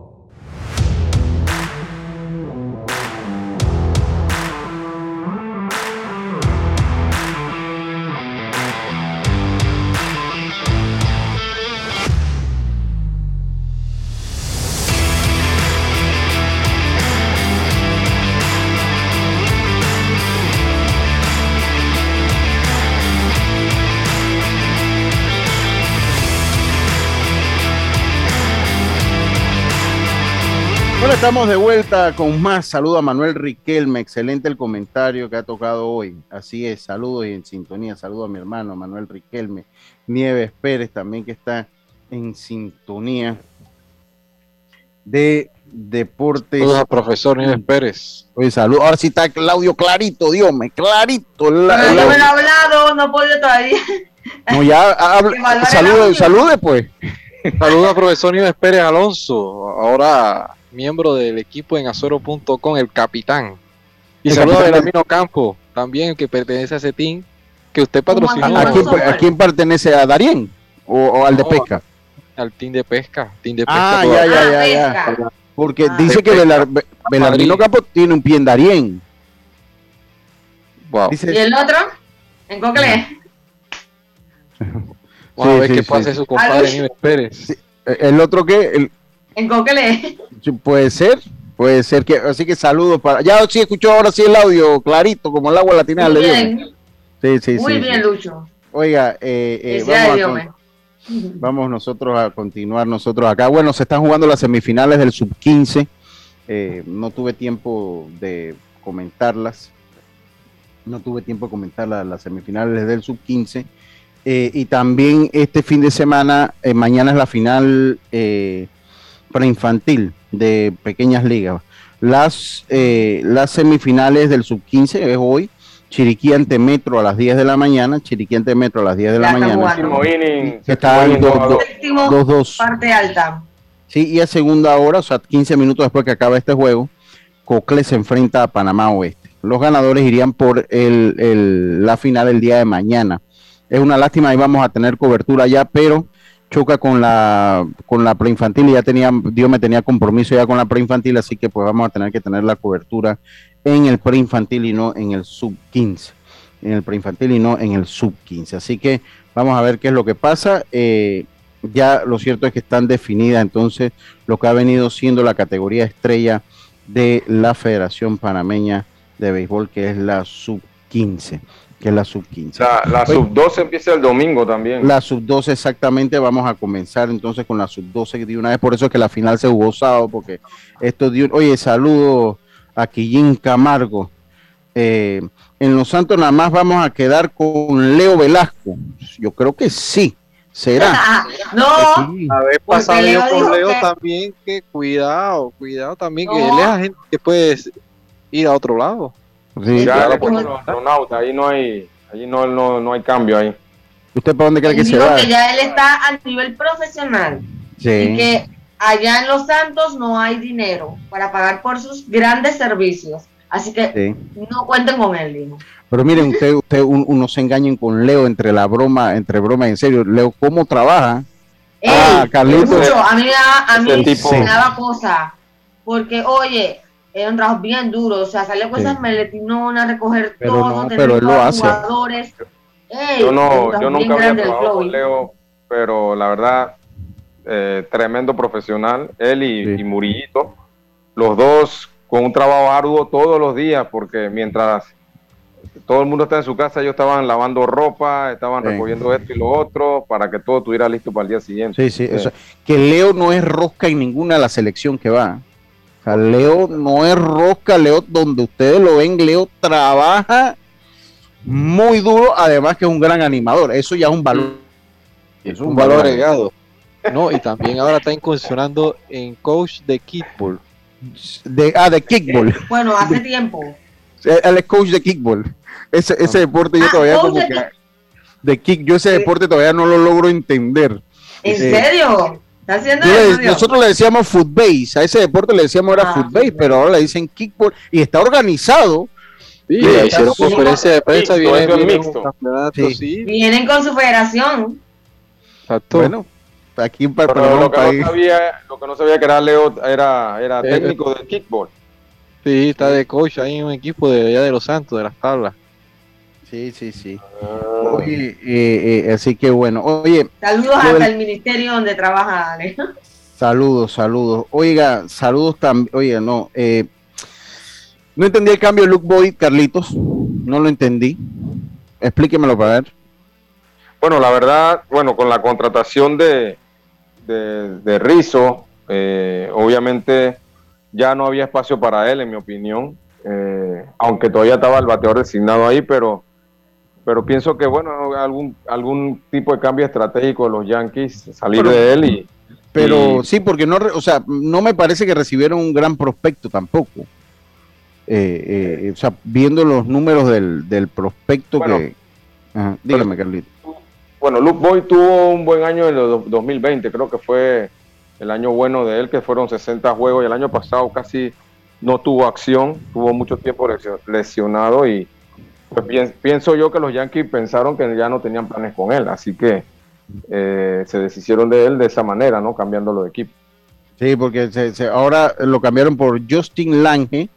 Estamos de vuelta con más. Saludo a Manuel Riquelme, excelente el comentario que ha tocado hoy. Así es, saludos y en sintonía. Saludo a mi hermano Manuel Riquelme, Nieves Pérez también que está en sintonía de deportes. Saludos a profesor Nieves Pérez. Oye, saludos. Ahora sí está Claudio clarito, Dios me clarito. no me he hablado, no puedo todavía. No, ya, salude, salude pues. Saludos a profesor Nieves Pérez Alonso. Ahora miembro del equipo en Azoro.com, el capitán. Y saludos a Belamino Campo, también que pertenece a ese team que usted patrocinó. ¿A, quién, pertenece? ¿A Darien? ¿O, al de pesca? Al team de pesca. Team de pesca ah, ya, ya, ya, ya. Porque ah. dice que Belamino Campo tiene un pie en Darien. Wow. ¿Y el otro? ¿En Cocle? Vamos a ver qué pasa su compadre Nieves Pérez. ¿El otro qué? El, en Coquele. Puede ser, puede ser que, así que saludos para. Ya sí escuchó ahora sí el audio clarito, como el agua latina Muy bien. Sí, sí, Muy bien, Lucho. Oiga, eh, eh, vamos, nosotros a continuar nosotros acá. Bueno, se están jugando las semifinales del sub 15. Eh, no tuve tiempo de comentarlas. No tuve tiempo de comentar las, semifinales del sub 15. y también este fin de semana, mañana es la final preinfantil de pequeñas ligas. Las, eh, las semifinales del sub-15 es hoy. Chiriquí ante Metro a las 10 de la mañana. Chiriquí ante Metro a las 10 de la mañana. Está 2-2. Parte alta. Sí, y a segunda hora, o sea, 15 minutos después que acaba este juego, Cocle se enfrenta a Panamá Oeste. Los ganadores irían por el, la final el día de mañana. Es una lástima, ahí vamos a tener cobertura ya, pero choca con la con la preinfantil y ya tenía Dios me tenía compromiso ya con la preinfantil, así que pues vamos a tener que tener la cobertura en el preinfantil y no en el sub 15. En el preinfantil y no en el sub 15. Así que vamos a ver qué es lo que pasa. Eh, ya lo cierto es que están definidas entonces lo que ha venido siendo la categoría estrella de la Federación Panameña de Béisbol, que es la sub 15 que es la sub 15. La, sub 12 empieza el domingo también. La sub 12 exactamente, vamos a comenzar entonces con la sub 12 de una vez, por eso es que la final se jugó sábado, porque esto dio, oye, saludo a Quillín Camargo. Eh, en Los Santos nada más vamos a quedar con Leo Velasco. Yo creo que sí. ¿Será? no, a ver, pasado yo con Leo también que cuidado, cuidado también, que él es agente que puede ir a otro lado. Sí, ya claro, pues, los astronautas, ahí no hay, ahí no, no, no hay cambio ahí. ¿Usted para dónde cree que se va? que ya él está a nivel profesional. Sí. Y que allá en Los Santos no hay dinero para pagar por sus grandes servicios. Así que no cuenten con él, Lino. Pero miren, usted, usted uno se engañen con Leo entre la broma, entre broma y en serio. Leo, ¿cómo trabaja? ah, Carlitos. a mí, a mí me daba cosa. Porque, oye, era un trabajo bien duro, o sea, salió con esas meletinonas, recoger todo, tener pero él lo hace. jugadores. yo no, yo nunca había trabajado con Leo, pero la verdad, eh, tremendo profesional, él y, Murillito, los dos con un trabajo arduo todos los días, porque mientras todo el mundo está en su casa, ellos estaban lavando ropa, estaban recogiendo esto y lo otro, para que todo estuviera listo para el día siguiente. Sí, sí, eso. que Leo no es rosca en ninguna de la selección que va. Leo no es rosca, Leo, donde ustedes lo ven, Leo trabaja muy duro, además que es un gran animador. Eso ya es un valor. Es un, valor agregado. No, y también ahora está incursionando en coach de kickball. De, ah, de kickball. Bueno, hace tiempo. Él es coach de kickball. Ese, ese ah. deporte yo ah, todavía como de que, de kick, yo ese deporte todavía no lo logro entender. ¿En serio? Nosotros le decíamos footbase, a ese deporte le decíamos era ah, footbase, pero ahora le dicen kickball y está organizado. Sí, hicieron conferencia de prensa, vienen, vienen con su federación. Exacto. Bueno, aquí para, lo, que no sabía, lo que no sabía que era Leo era, era eh, técnico de kickball. Sí, está de coach ahí en un equipo de allá de los Santos, de las tablas. Sí, sí, sí. Ah. Oye, eh, eh, así que bueno, oye. Saludos hasta el ministerio donde trabaja Ale. Saludos, saludos. Oiga, saludos también. Oiga, no. Eh, no entendí el cambio de Luke Boyd, Carlitos. No lo entendí. Explíquemelo para ver. Bueno, la verdad, bueno, con la contratación de, de, de Rizzo, obviamente ya no había espacio para él, en mi opinión. aunque todavía estaba el bateador designado ahí, pero pero pienso que bueno algún algún tipo de cambio estratégico de los Yankees salir de él y pero sí porque no o sea no me parece que recibieron un gran prospecto tampoco. Eh, eh, o sea viendo los números del, del prospecto que dígame Carlito. Bueno Luke Boy tuvo un buen año en el 2020 creo que fue el año bueno de él que fueron 60 juegos y el año pasado casi no tuvo acción tuvo mucho tiempo lesionado y pues pienso yo que los Yankees pensaron que ya no tenían planes con él, así que eh, se deshicieron de él de esa manera, ¿no? Cambiándolo de equipo. Sí, porque ahora lo cambiaron por Justin Lange,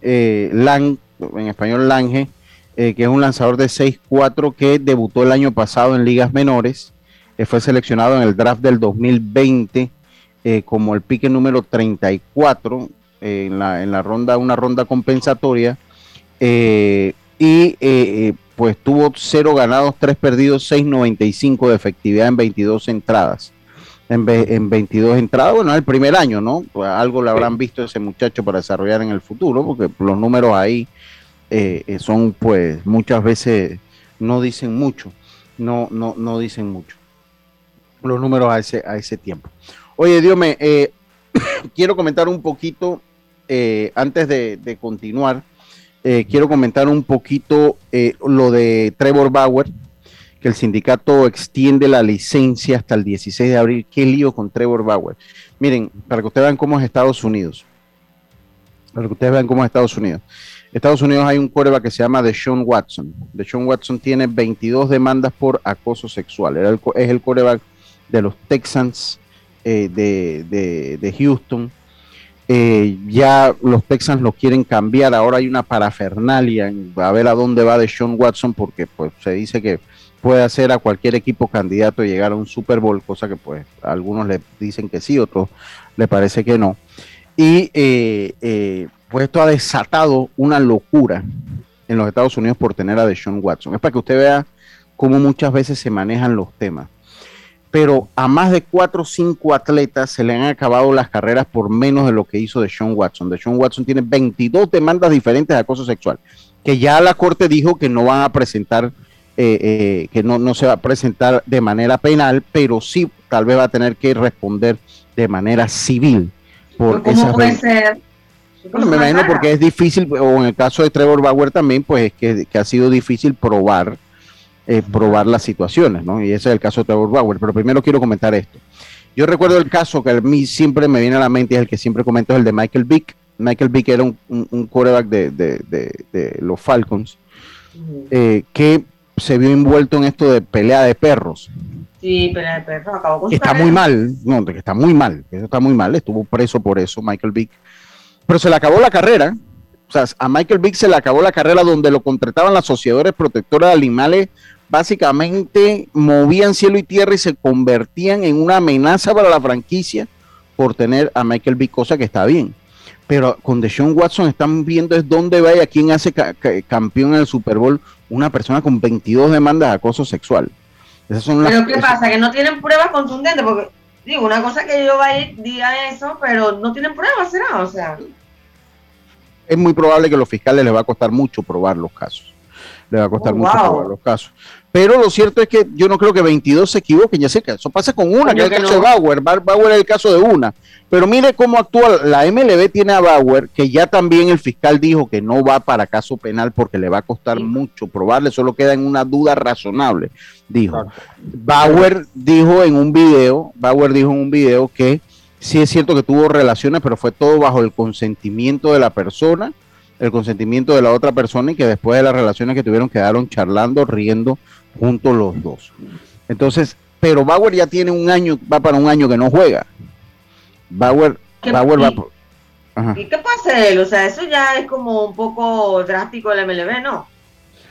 eh, Lang, en español Lange, eh, que es un lanzador de 6-4 que debutó el año pasado en ligas menores, fue seleccionado en el draft del 2020 como el pique número 34 en, la, en la ronda, una ronda compensatoria. Eh, y eh, eh, pues tuvo cero ganados, tres perdidos, 6.95 de efectividad en 22 entradas. En, en 22 entradas, bueno, es el primer año, ¿no? Pues algo le habrán visto ese muchacho para desarrollar en el futuro, porque los números ahí eh, son, pues, muchas veces no dicen mucho, no, no, no dicen mucho. Los números a ese, a ese tiempo. Oye, Dios me, quiero comentar un poquito, eh, antes de, continuar, eh, quiero comentar un poquito eh, lo de Trevor Bauer, que el sindicato extiende la licencia hasta el 16 de abril. ¿Qué lío con Trevor Bauer? Miren, para que ustedes vean cómo es Estados Unidos. Para que ustedes vean cómo es Estados Unidos. Estados Unidos hay un coreback que se llama Deshaun Watson. Deshaun Watson tiene 22 demandas por acoso sexual. es el coreback de los Texans eh, de, Houston. Eh, ya los Texans lo quieren cambiar. Ahora hay una parafernalia a ver a dónde va Deshaun Watson porque pues se dice que puede hacer a cualquier equipo candidato llegar a un Super Bowl, cosa que pues algunos le dicen que sí, otros le parece que no. Y eh, pues esto ha desatado una locura en los Estados Unidos por tener a Deshaun Watson. Es para que usted vea cómo muchas veces se manejan los temas. Pero a más de cuatro o cinco atletas se le han acabado las carreras por menos de lo que hizo Deshaun Watson. Deshaun Watson tiene 22 demandas diferentes de acoso sexual, que ya la corte dijo que no van a presentar, eh, eh, que no, no se va a presentar de manera penal, pero sí tal vez va a tener que responder de manera civil. Por ¿Cómo puede ser? Bueno, me imagino porque es difícil, o en el caso de Trevor Bauer también, pues es que, ha sido difícil probar, eh, probar las situaciones, ¿no? Y ese es el caso de Trevor Bauer. Pero primero quiero comentar esto. Yo recuerdo el caso que a mí siempre me viene a la mente, es el que siempre comento, es el de Michael Vick. Michael Vick era un, un, quarterback de, los Falcons, eh, que se vio envuelto en esto de pelea de perros. Sí, pelea de perros, acabó con Está muy mal, no, que está muy mal, eso está muy mal, estuvo preso por eso Michael Vick pero se le acabó la carrera. O sea, a Michael Vick se le acabó la carrera donde lo contrataban las sociedades protectoras de animales. Básicamente movían cielo y tierra y se convertían en una amenaza para la franquicia por tener a Michael Vick, cosa que está bien. Pero con Deshaun Watson están viendo es dónde va y a quién hace campeón en el Super Bowl una persona con 22 demandas de acoso sexual. Esas son pero ¿qué pasa? Que no tienen pruebas contundentes porque digo, una cosa que yo vaya diga eso, pero no tienen pruebas, ¿será? O sea es muy probable que a los fiscales les va a costar mucho probar los casos. Les va a costar oh, mucho probar los casos. Pero lo cierto es que yo no creo que 22 se equivoquen, ya sé que eso pasa con una, que es el caso de Bauer. Bauer es el caso de una. Pero mire cómo actúa la MLB tiene a Bauer, que ya también el fiscal dijo que no va para caso penal porque le va a costar mucho probarle, solo queda en una duda razonable, dijo. Bauer dijo en un video, Bauer dijo en un video que sí es cierto que tuvo relaciones, pero fue todo bajo el consentimiento de la persona, el consentimiento de la otra persona y que después de las relaciones que tuvieron quedaron charlando, riendo juntos los dos. Entonces, pero Bauer ya tiene un año, va para un año que no juega. Bauer, Bauer va ¿Y qué pasa él? O sea, eso ya es como un poco drástico el MLB, ¿no?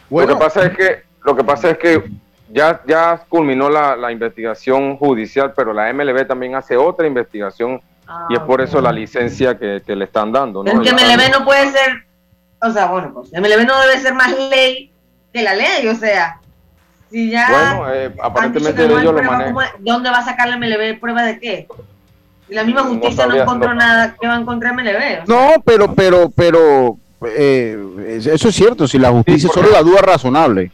Bueno, lo que pasa es que, lo que pasa es que ya, ya culminó la, investigación judicial, pero la MLB también hace otra investigación y es por eso la licencia que, le están dando. ¿no? que MLB no puede ser, o sea, bueno, pues MLB no debe ser más ley que la ley, o sea, si ya... Bueno, eh, aparentemente ellos lo manejan. ¿Dónde va a sacar la MLB prueba de qué? Y la misma justicia no, encontró nada que va a encontrar MLB. No, pero, pero, pero, eh, eso es cierto, si la justicia solo la duda razonable.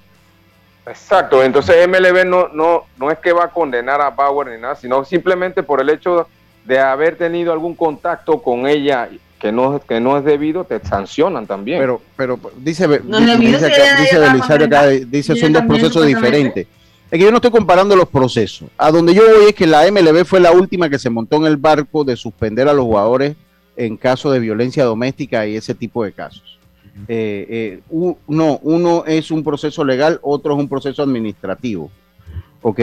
Exacto, entonces MLB no, no, no es que va a condenar a Bauer ni nada, sino simplemente por el hecho de haber tenido algún contacto con ella que no, que no es debido, te sancionan también. Pero, pero dice, dice, dice, dice son dos procesos diferentes. Es que yo no estoy comparando los procesos. A donde yo voy es que la MLB fue la última que se montó en el barco de suspender a los jugadores en caso de violencia doméstica y ese tipo de casos. Eh, eh, no, uno es un proceso legal, otro es un proceso administrativo. Ok,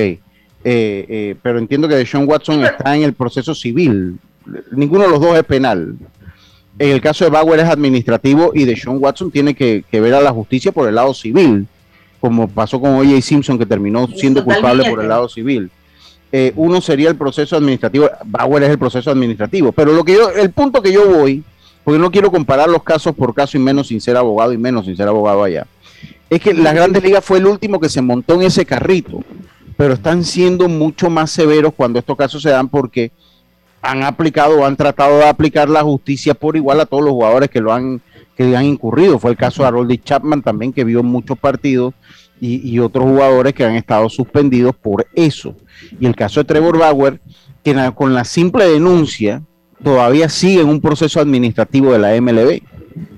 eh, pero entiendo que Sean Watson está en el proceso civil. Ninguno de los dos es penal. En el caso de Bauer es administrativo y de Sean Watson tiene que, ver a la justicia por el lado civil, como pasó con O.J. Simpson, que terminó siendo culpable por el lado civil. uno sería el proceso administrativo, Bauer es el proceso administrativo. Pero lo que yo, el punto que yo voy porque no quiero comparar los casos por caso y menos sin ser abogado y menos sin ser abogado allá. Es que las Grandes Ligas fue el último que se montó en ese carrito, pero están siendo mucho más severos cuando estos casos se dan porque han aplicado o han tratado de aplicar la justicia por igual a todos los jugadores que lo han que han incurrido. Fue el caso de Harold Chapman también que vio muchos partidos y, y, otros jugadores que han estado suspendidos por eso. Y el caso de Trevor Bauer, que con la simple denuncia todavía sigue en un proceso administrativo de la MLB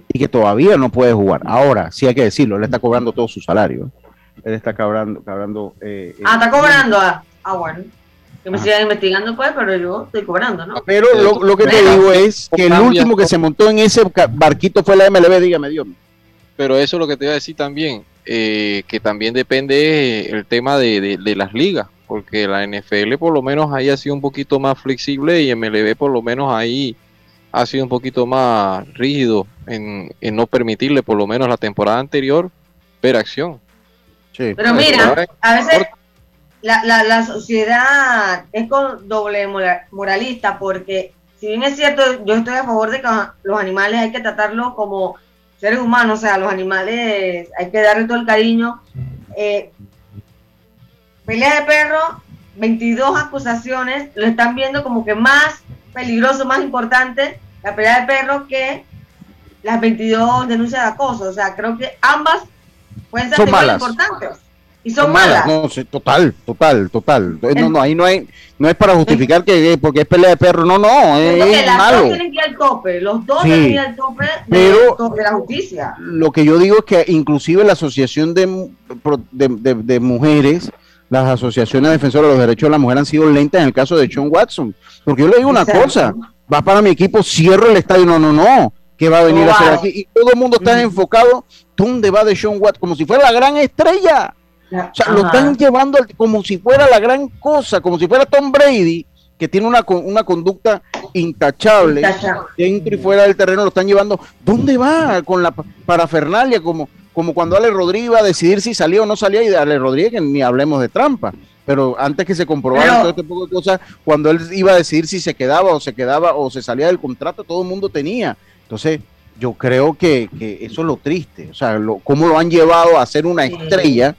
y que todavía no puede jugar. Ahora, sí hay que decirlo, él está cobrando todo su salario. Él está cobrando... cobrando eh, ah, está cobrando. Ah, ah bueno. Que me sigan investigando, pues, pero yo estoy cobrando, ¿no? Pero lo, que te digo es que el último que se montó en ese barquito fue la MLB, dígame, Dios. Pero eso es lo que te iba a decir también, eh, que también depende el tema de, las ligas, porque la NFL por lo menos ahí ha sido un poquito más flexible y MLB por lo menos ahí ha sido un poquito más rígido en, en no permitirle por lo menos la temporada anterior ver acción. Sí. Pero mira, a veces la, la, la sociedad es con doble moralista porque si bien es cierto, yo estoy a favor de que los animales hay que tratarlos como seres humanos, o sea, los animales hay que darle todo el cariño. Eh, pelea de perro, 22 acusaciones, lo están viendo como que más peligroso, más importante la pelea de perro que las 22 denuncias de acoso. O sea, creo que ambas pueden ser importantes. Y son, malas. No, total, total, total. No, no, ahí no hay, no es para justificar que porque es pelea de perro, no, no, es, es las malo. Dos tienen que ir al tope, los dos tienen que ir al tope de, la justicia. Lo que yo digo es que inclusive la asociación de, de, de, mujeres, las asociaciones defensoras de los derechos de la mujer han sido lentas en el caso de John Watson. Porque yo le digo una cosa, va para mi equipo, cierro el estadio, no, no, no, ¿qué va a venir a hacer aquí? Y todo el mundo está enfocado, ¿dónde va de John Watson? Como si fuera la gran estrella o sea, lo están llevando como si fuera la gran cosa, como si fuera Tom Brady, que tiene una, una conducta intachable, dentro y fuera del terreno, lo están llevando. ¿Dónde va con la parafernalia? Como, como cuando Ale Rodríguez iba a decidir si salía o no salía, y de Ale Rodríguez ni hablemos de trampa. Pero antes que se comprobara todo este poco de cosas, cuando él iba a decidir si se quedaba o se quedaba o se salía del contrato, todo el mundo tenía. Entonces, yo creo que, eso es lo triste. O sea, lo, cómo lo han llevado a ser una estrella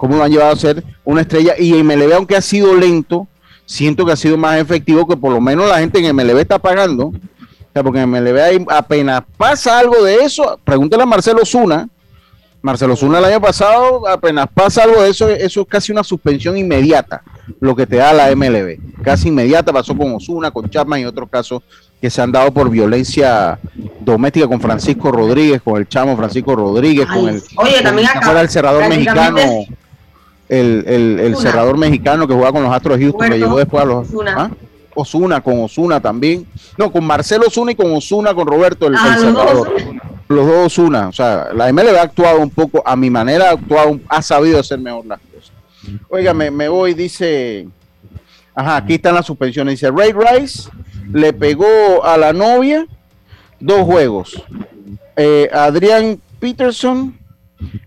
cómo lo han llevado a ser una estrella. Y en MLB, aunque ha sido lento, siento que ha sido más efectivo que por lo menos la gente en MLB está pagando. O sea, porque en MLB apenas pasa algo de eso, pregúntale a Marcelo Zuna. Marcelo Zuna el año pasado, apenas pasa algo de eso, eso es casi una suspensión inmediata, lo que te da la MLB. Casi inmediata pasó con Osuna, con Chapman y otros casos que se han dado por violencia doméstica con Francisco Rodríguez, con el chamo Francisco Rodríguez, con el, oye, también el cerrador mexicano el, cerrador mexicano que juega con los Astros de Houston, que llegó después a los ¿ah? Osuna. con Osuna también. No, con Marcelo Osuna y con Osuna, con Roberto, el, ah, cerrador. Los dos Osuna. O sea, la MLB ha actuado un poco, a mi manera, ha actuado, ha sabido hacer mejor las cosas. Oiga, me, me voy, dice. Ajá, aquí están las suspensiones. Dice Ray Rice le pegó a la novia dos juegos. Eh, Adrián Peterson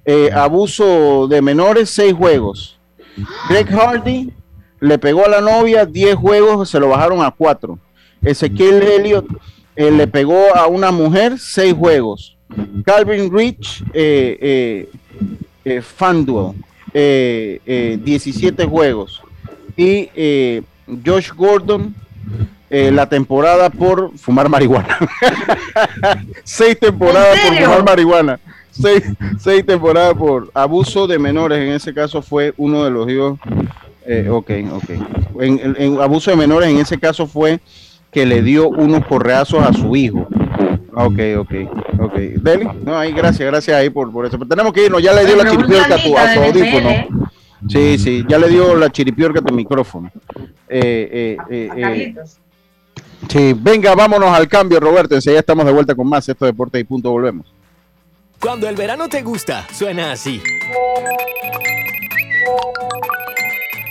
eh, abuso de menores, seis juegos. Greg Hardy le pegó a la novia, diez juegos, se lo bajaron a cuatro. Ezequiel Elliott eh, le pegó a una mujer, seis juegos. Calvin Rich, eh, eh, Fanduel, 17 juegos. Y Josh Gordon, la temporada por fumar marihuana. seis temporadas por fumar marihuana seis, temporadas por abuso de menores. En ese caso fue uno de los hijos. Eh, ok, ok. En, abuso de menores, en ese caso fue que le dio unos correazos a su hijo. Ok, ok, ok. Deli, no, ahí gracias, gracias ahí por, por eso. Pero tenemos que irnos, ya le dio la chiripiorca a tu, audífono. Sí, sí, ya le dio la chiripiorca a tu micrófono. Eh, eh, eh, sí, venga, vámonos al cambio, Roberto. Enseguida estamos de vuelta con más. Esto Deportes y Punto, volvemos. Cuando el verano te gusta, suena así.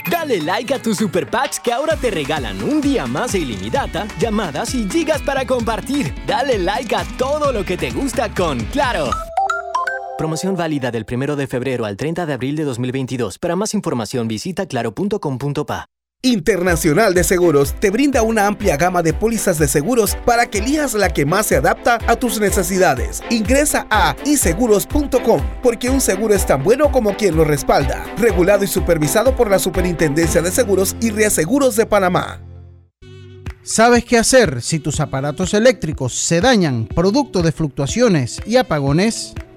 Dale like a tus super packs que ahora te regalan un día más de ilimitada, llamadas y gigas para compartir. Dale like a todo lo que te gusta con Claro. Promoción válida del 1 de febrero al 30 de abril de 2022. Para más información visita claro.com.pa. Internacional de Seguros te brinda una amplia gama de pólizas de seguros para que elijas la que más se adapta a tus necesidades. Ingresa a iseguros.com porque un seguro es tan bueno como quien lo respalda. Regulado y supervisado por la Superintendencia de Seguros y Reaseguros de Panamá. ¿Sabes qué hacer si tus aparatos eléctricos se dañan producto de fluctuaciones y apagones?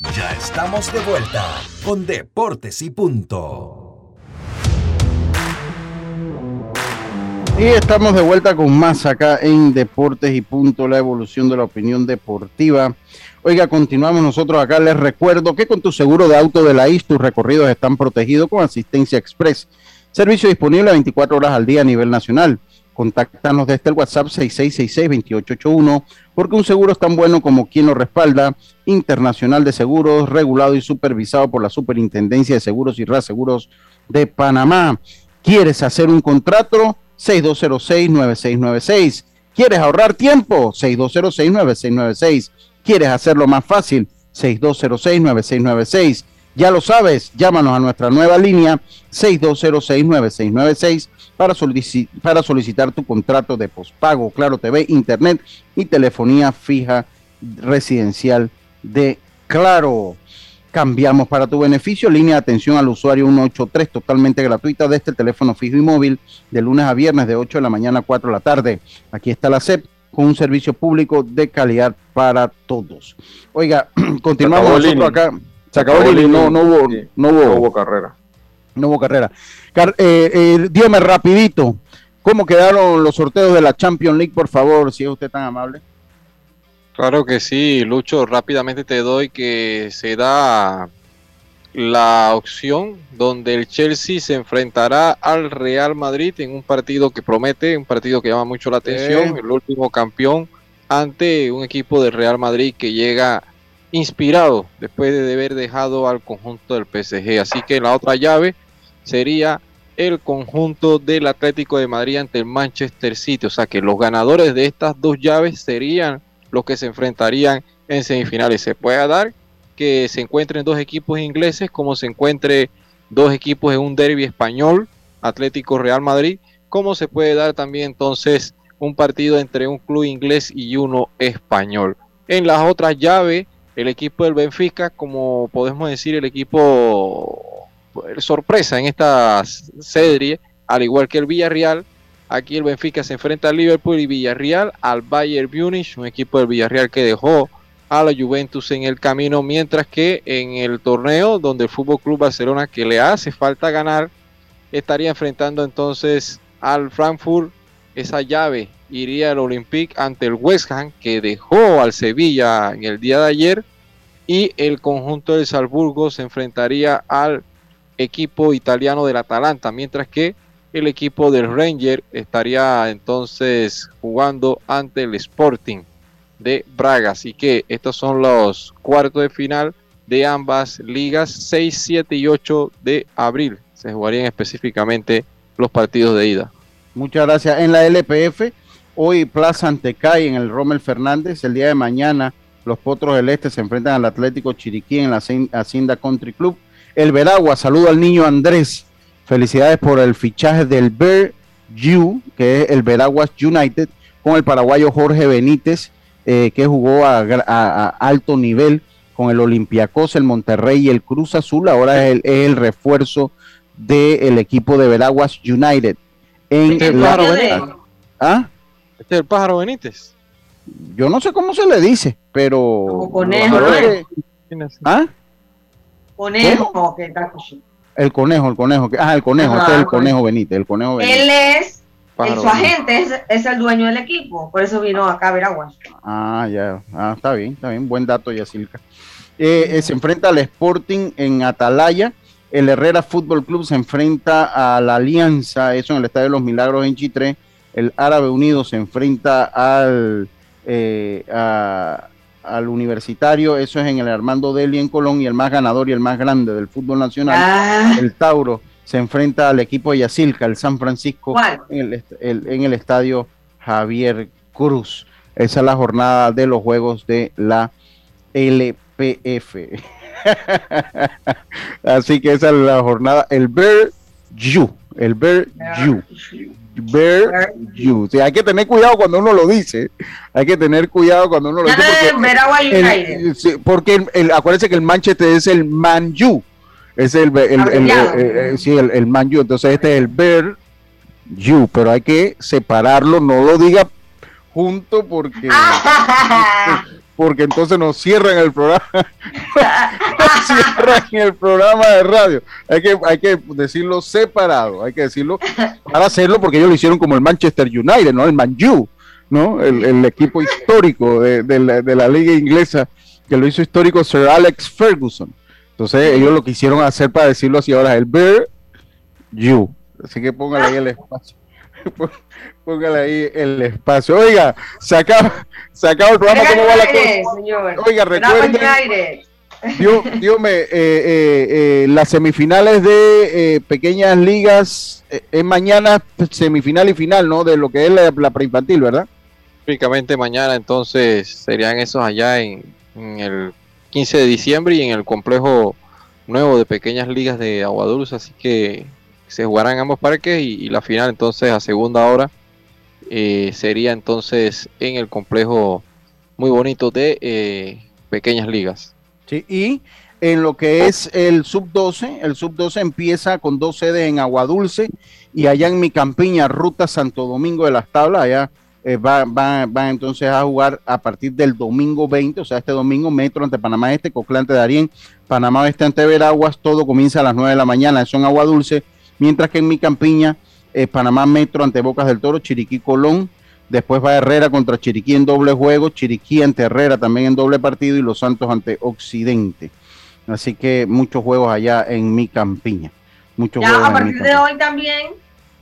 Ya estamos de vuelta con Deportes y Punto. Y estamos de vuelta con más acá en Deportes y Punto, la evolución de la opinión deportiva. Oiga, continuamos nosotros acá. Les recuerdo que con tu seguro de auto de la IS, tus recorridos están protegidos con asistencia express. Servicio disponible 24 horas al día a nivel nacional. Contáctanos desde el WhatsApp 6666-2881, porque un seguro es tan bueno como quien lo respalda. Internacional de Seguros, regulado y supervisado por la Superintendencia de Seguros y Reaseguros de Panamá. ¿Quieres hacer un contrato? 6206-9696. ¿Quieres ahorrar tiempo? 6206-9696. ¿Quieres hacerlo más fácil? 6206-9696. Ya lo sabes, llámanos a nuestra nueva línea 6206-9696 para, para solicitar tu contrato de pospago, Claro TV, Internet y telefonía fija residencial de Claro. Cambiamos para tu beneficio, línea de atención al usuario 183 totalmente gratuita desde el este teléfono fijo y móvil de lunes a viernes de 8 de la mañana a 4 de la tarde. Aquí está la CEP con un servicio público de calidad para todos. Oiga, continuamos nosotros acá. Se acabó, el no, no, hubo, no, hubo, carrera. No hubo carrera. Car eh, eh, dígame rapidito, ¿cómo quedaron los sorteos de la Champions League, por favor, si es usted tan amable? Claro que sí, Lucho, rápidamente te doy que se da la opción donde el Chelsea se enfrentará al Real Madrid en un partido que promete, un partido que llama mucho la atención, el último campeón ante un equipo del Real Madrid que llega inspirado después de haber dejado al conjunto del PSG. Así que la otra llave sería el conjunto del Atlético de Madrid ante el Manchester City. O sea que los ganadores de estas dos llaves serían los que se enfrentarían en semifinales. Se puede dar que se encuentren dos equipos ingleses como se encuentre dos equipos en un derby español, Atlético Real Madrid, como se puede dar también entonces un partido entre un club inglés y uno español. En las otras llaves el equipo del Benfica, como podemos decir, el equipo sorpresa en esta serie, al igual que el Villarreal. Aquí el Benfica se enfrenta al Liverpool y Villarreal al Bayern Munich, un equipo del Villarreal que dejó a la Juventus en el camino, mientras que en el torneo donde el Fútbol Club Barcelona que le hace falta ganar estaría enfrentando entonces al Frankfurt esa llave iría el Olympique ante el West Ham, que dejó al Sevilla en el día de ayer, y el conjunto de Salzburgo se enfrentaría al equipo italiano del Atalanta, mientras que el equipo del Ranger estaría entonces jugando ante el Sporting de Braga. Así que estos son los cuartos de final de ambas ligas, 6, 7 y 8 de abril. Se jugarían específicamente los partidos de ida. Muchas gracias. En la LPF, hoy Plaza Antecay en el Rommel Fernández. El día de mañana, los Potros del Este se enfrentan al Atlético Chiriquí en la Hacienda Country Club. El Veragua, saludo al niño Andrés. Felicidades por el fichaje del Bear U, que es el Veraguas United, con el paraguayo Jorge Benítez, eh, que jugó a, alto nivel con el Olympiacos, el Monterrey y el Cruz Azul. Ahora es el, refuerzo del equipo de Veraguas United en el pájaro Benítez. ¿Ah? Este es el pájaro Benítez. Yo no sé cómo se le dice, pero. Como conejo, ¿Ah? Conejo, El conejo, el conejo. Ah, el conejo, este es el conejo Benítez, el conejo Benítez. Él es, su agente es, el dueño del equipo, por eso vino acá a Veraguas. Ah, ya, ah, está bien, está bien, buen dato, Yacilca. Eh, eh, se enfrenta al Sporting en Atalaya el Herrera Fútbol Club se enfrenta a la Alianza, eso en el Estadio de los Milagros en Chitré. El Árabe Unido se enfrenta al eh, al universitario, eso es en el Armando Deli en Colón y el más ganador y el más grande del fútbol nacional, Ah, el Tauro, se enfrenta al equipo de Yacilca, el San Francisco, en el- en el estadio Javier Cruz. Esa es la jornada de los juegos de la LPF. Así que esa es la jornada, el Bear You, el Bear You. Bear You. Hay que tener cuidado cuando uno lo dice. Hay que tener cuidado cuando uno lo Ya dice. porque el- el, el- acuérdense que el Manchester es el Man U. Es el, eh, eh, sí, el, Man U. Entonces este es el Bear You. Pero hay que separarlo. No lo diga junto porque, Ah. porque entonces nos cierran el programa. nos cierran el programa de radio. Hay que, hay que decirlo separado. Hay que decirlo para hacerlo porque ellos lo hicieron como el Manchester United, ¿no? El Man U, ¿no? El, equipo histórico de, de la, de la liga inglesa que lo hizo histórico Sir Alex Ferguson. Entonces ellos lo quisieron hacer para decirlo así ahora, el Bear You. Así que póngale ahí el espacio. Póngale ahí el espacio. Oiga, se acaba, se acaba el programa. ¿Cómo va la cosa? señor. Oiga, recuerden. Dios, Dios me, eh, eh, eh, las semifinales de eh, pequeñas ligas eh, es mañana semifinal y final, ¿no? De lo que es la, la preinfantil, ¿verdad? Únicamente mañana entonces serían esos allá en, en el 15 de diciembre y en el complejo nuevo de pequeñas ligas de Agua Dulce, así que se jugarán en ambos parques y, la final entonces a segunda hora eh, sería entonces en el complejo muy bonito de eh, pequeñas ligas. Sí, y en lo que es el sub-12, el sub-12 empieza con dos sedes en Aguadulce y allá en mi campiña, Ruta Santo Domingo de las Tablas, allá eh, va, entonces a jugar a partir del domingo 20, o sea, este domingo, Metro ante Panamá Este, Coclán ante Darien, Panamá Este ante Veraguas, todo comienza a las 9 de la mañana, eso en Aguadulce, mientras que en mi campiña, eh, Panamá Metro ante Bocas del Toro, Chiriquí Colón, Después va Herrera contra Chiriquí en doble juego, Chiriquí ante Herrera también en doble partido y Los Santos ante Occidente. Así que muchos juegos allá en mi campiña. Muchos Ya juegos a partir de hoy también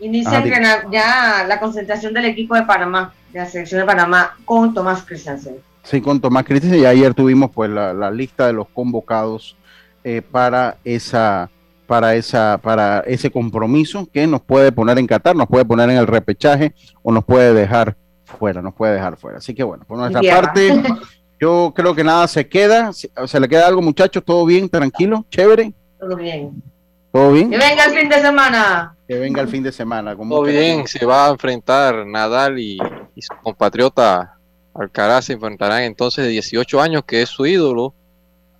inicia Ah, ya la concentración del equipo de Panamá, de la selección de Panamá con Tomás Christensen. Sí, con Tomás Cristis y ayer tuvimos pues la, la lista de los convocados eh, para esa para esa para ese compromiso que nos puede poner en Qatar, nos puede poner en el repechaje o nos puede dejar fuera, nos puede dejar fuera. Así que bueno, por nuestra parte yo creo que nada se queda, se, se le queda algo muchachos, todo bien, tranquilo, chévere, Todo bien. todo bien, Que venga el fin de semana. que venga el fin de semana. Con Todo bien, se va a enfrentar Nadal y, y su compatriota Alcaraz se enfrentarán entonces de 18 años, que es su ídolo,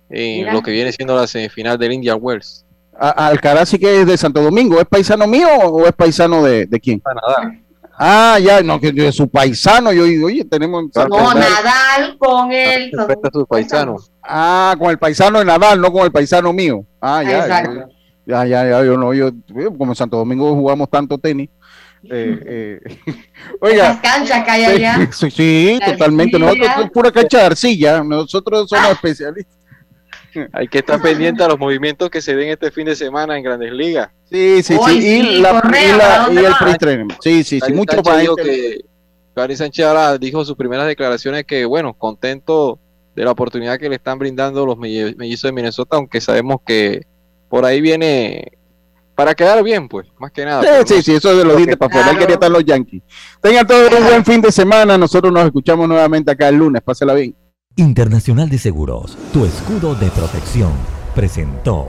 en Mira. lo que viene siendo la semifinal del Indian Wells. A- Alcaraz sí que es de Santo Domingo, ¿es paisano mío o es paisano de, de quién? Para Nadal. Ah, ya, no, que de su paisano, yo digo, oye, tenemos... No. Nadal con él. Se enfrenta a sus paisanos. Ah, con el paisano de Nadal, no con el paisano mío. Ah, ya. Exacto. Ya, ya, ya, yo no, yo, yo, como en Santo Domingo jugamos tanto tenis. eh, eh, Esas oiga, canchas que hay allá. sí, sí, totalmente. Nosotros es pura cancha de arcilla, nosotros somos especialistas. Hay que estar pendiente a los movimientos que se den este fin de semana en Grandes Ligas. Sí, sí, sí. Y, sí, la, Correa, y, la- ¿para dónde y el pre-training. Sí, sí, sí, mucho para gente- que Gary Sánchez ahora dijo sus primeras declaraciones que, bueno, contento de la oportunidad que le están brindando los mellizos de Minnesota, aunque sabemos que por ahí viene para quedar bien, pues, más que nada. Sí, sí, no- sí, eso de los dientes para afuera. Él quería estar los Yankees. Tengan todos un buen fin de semana. Nosotros nos escuchamos nuevamente acá el lunes. Pásela bien. Internacional de Seguros, tu escudo de protección, presentó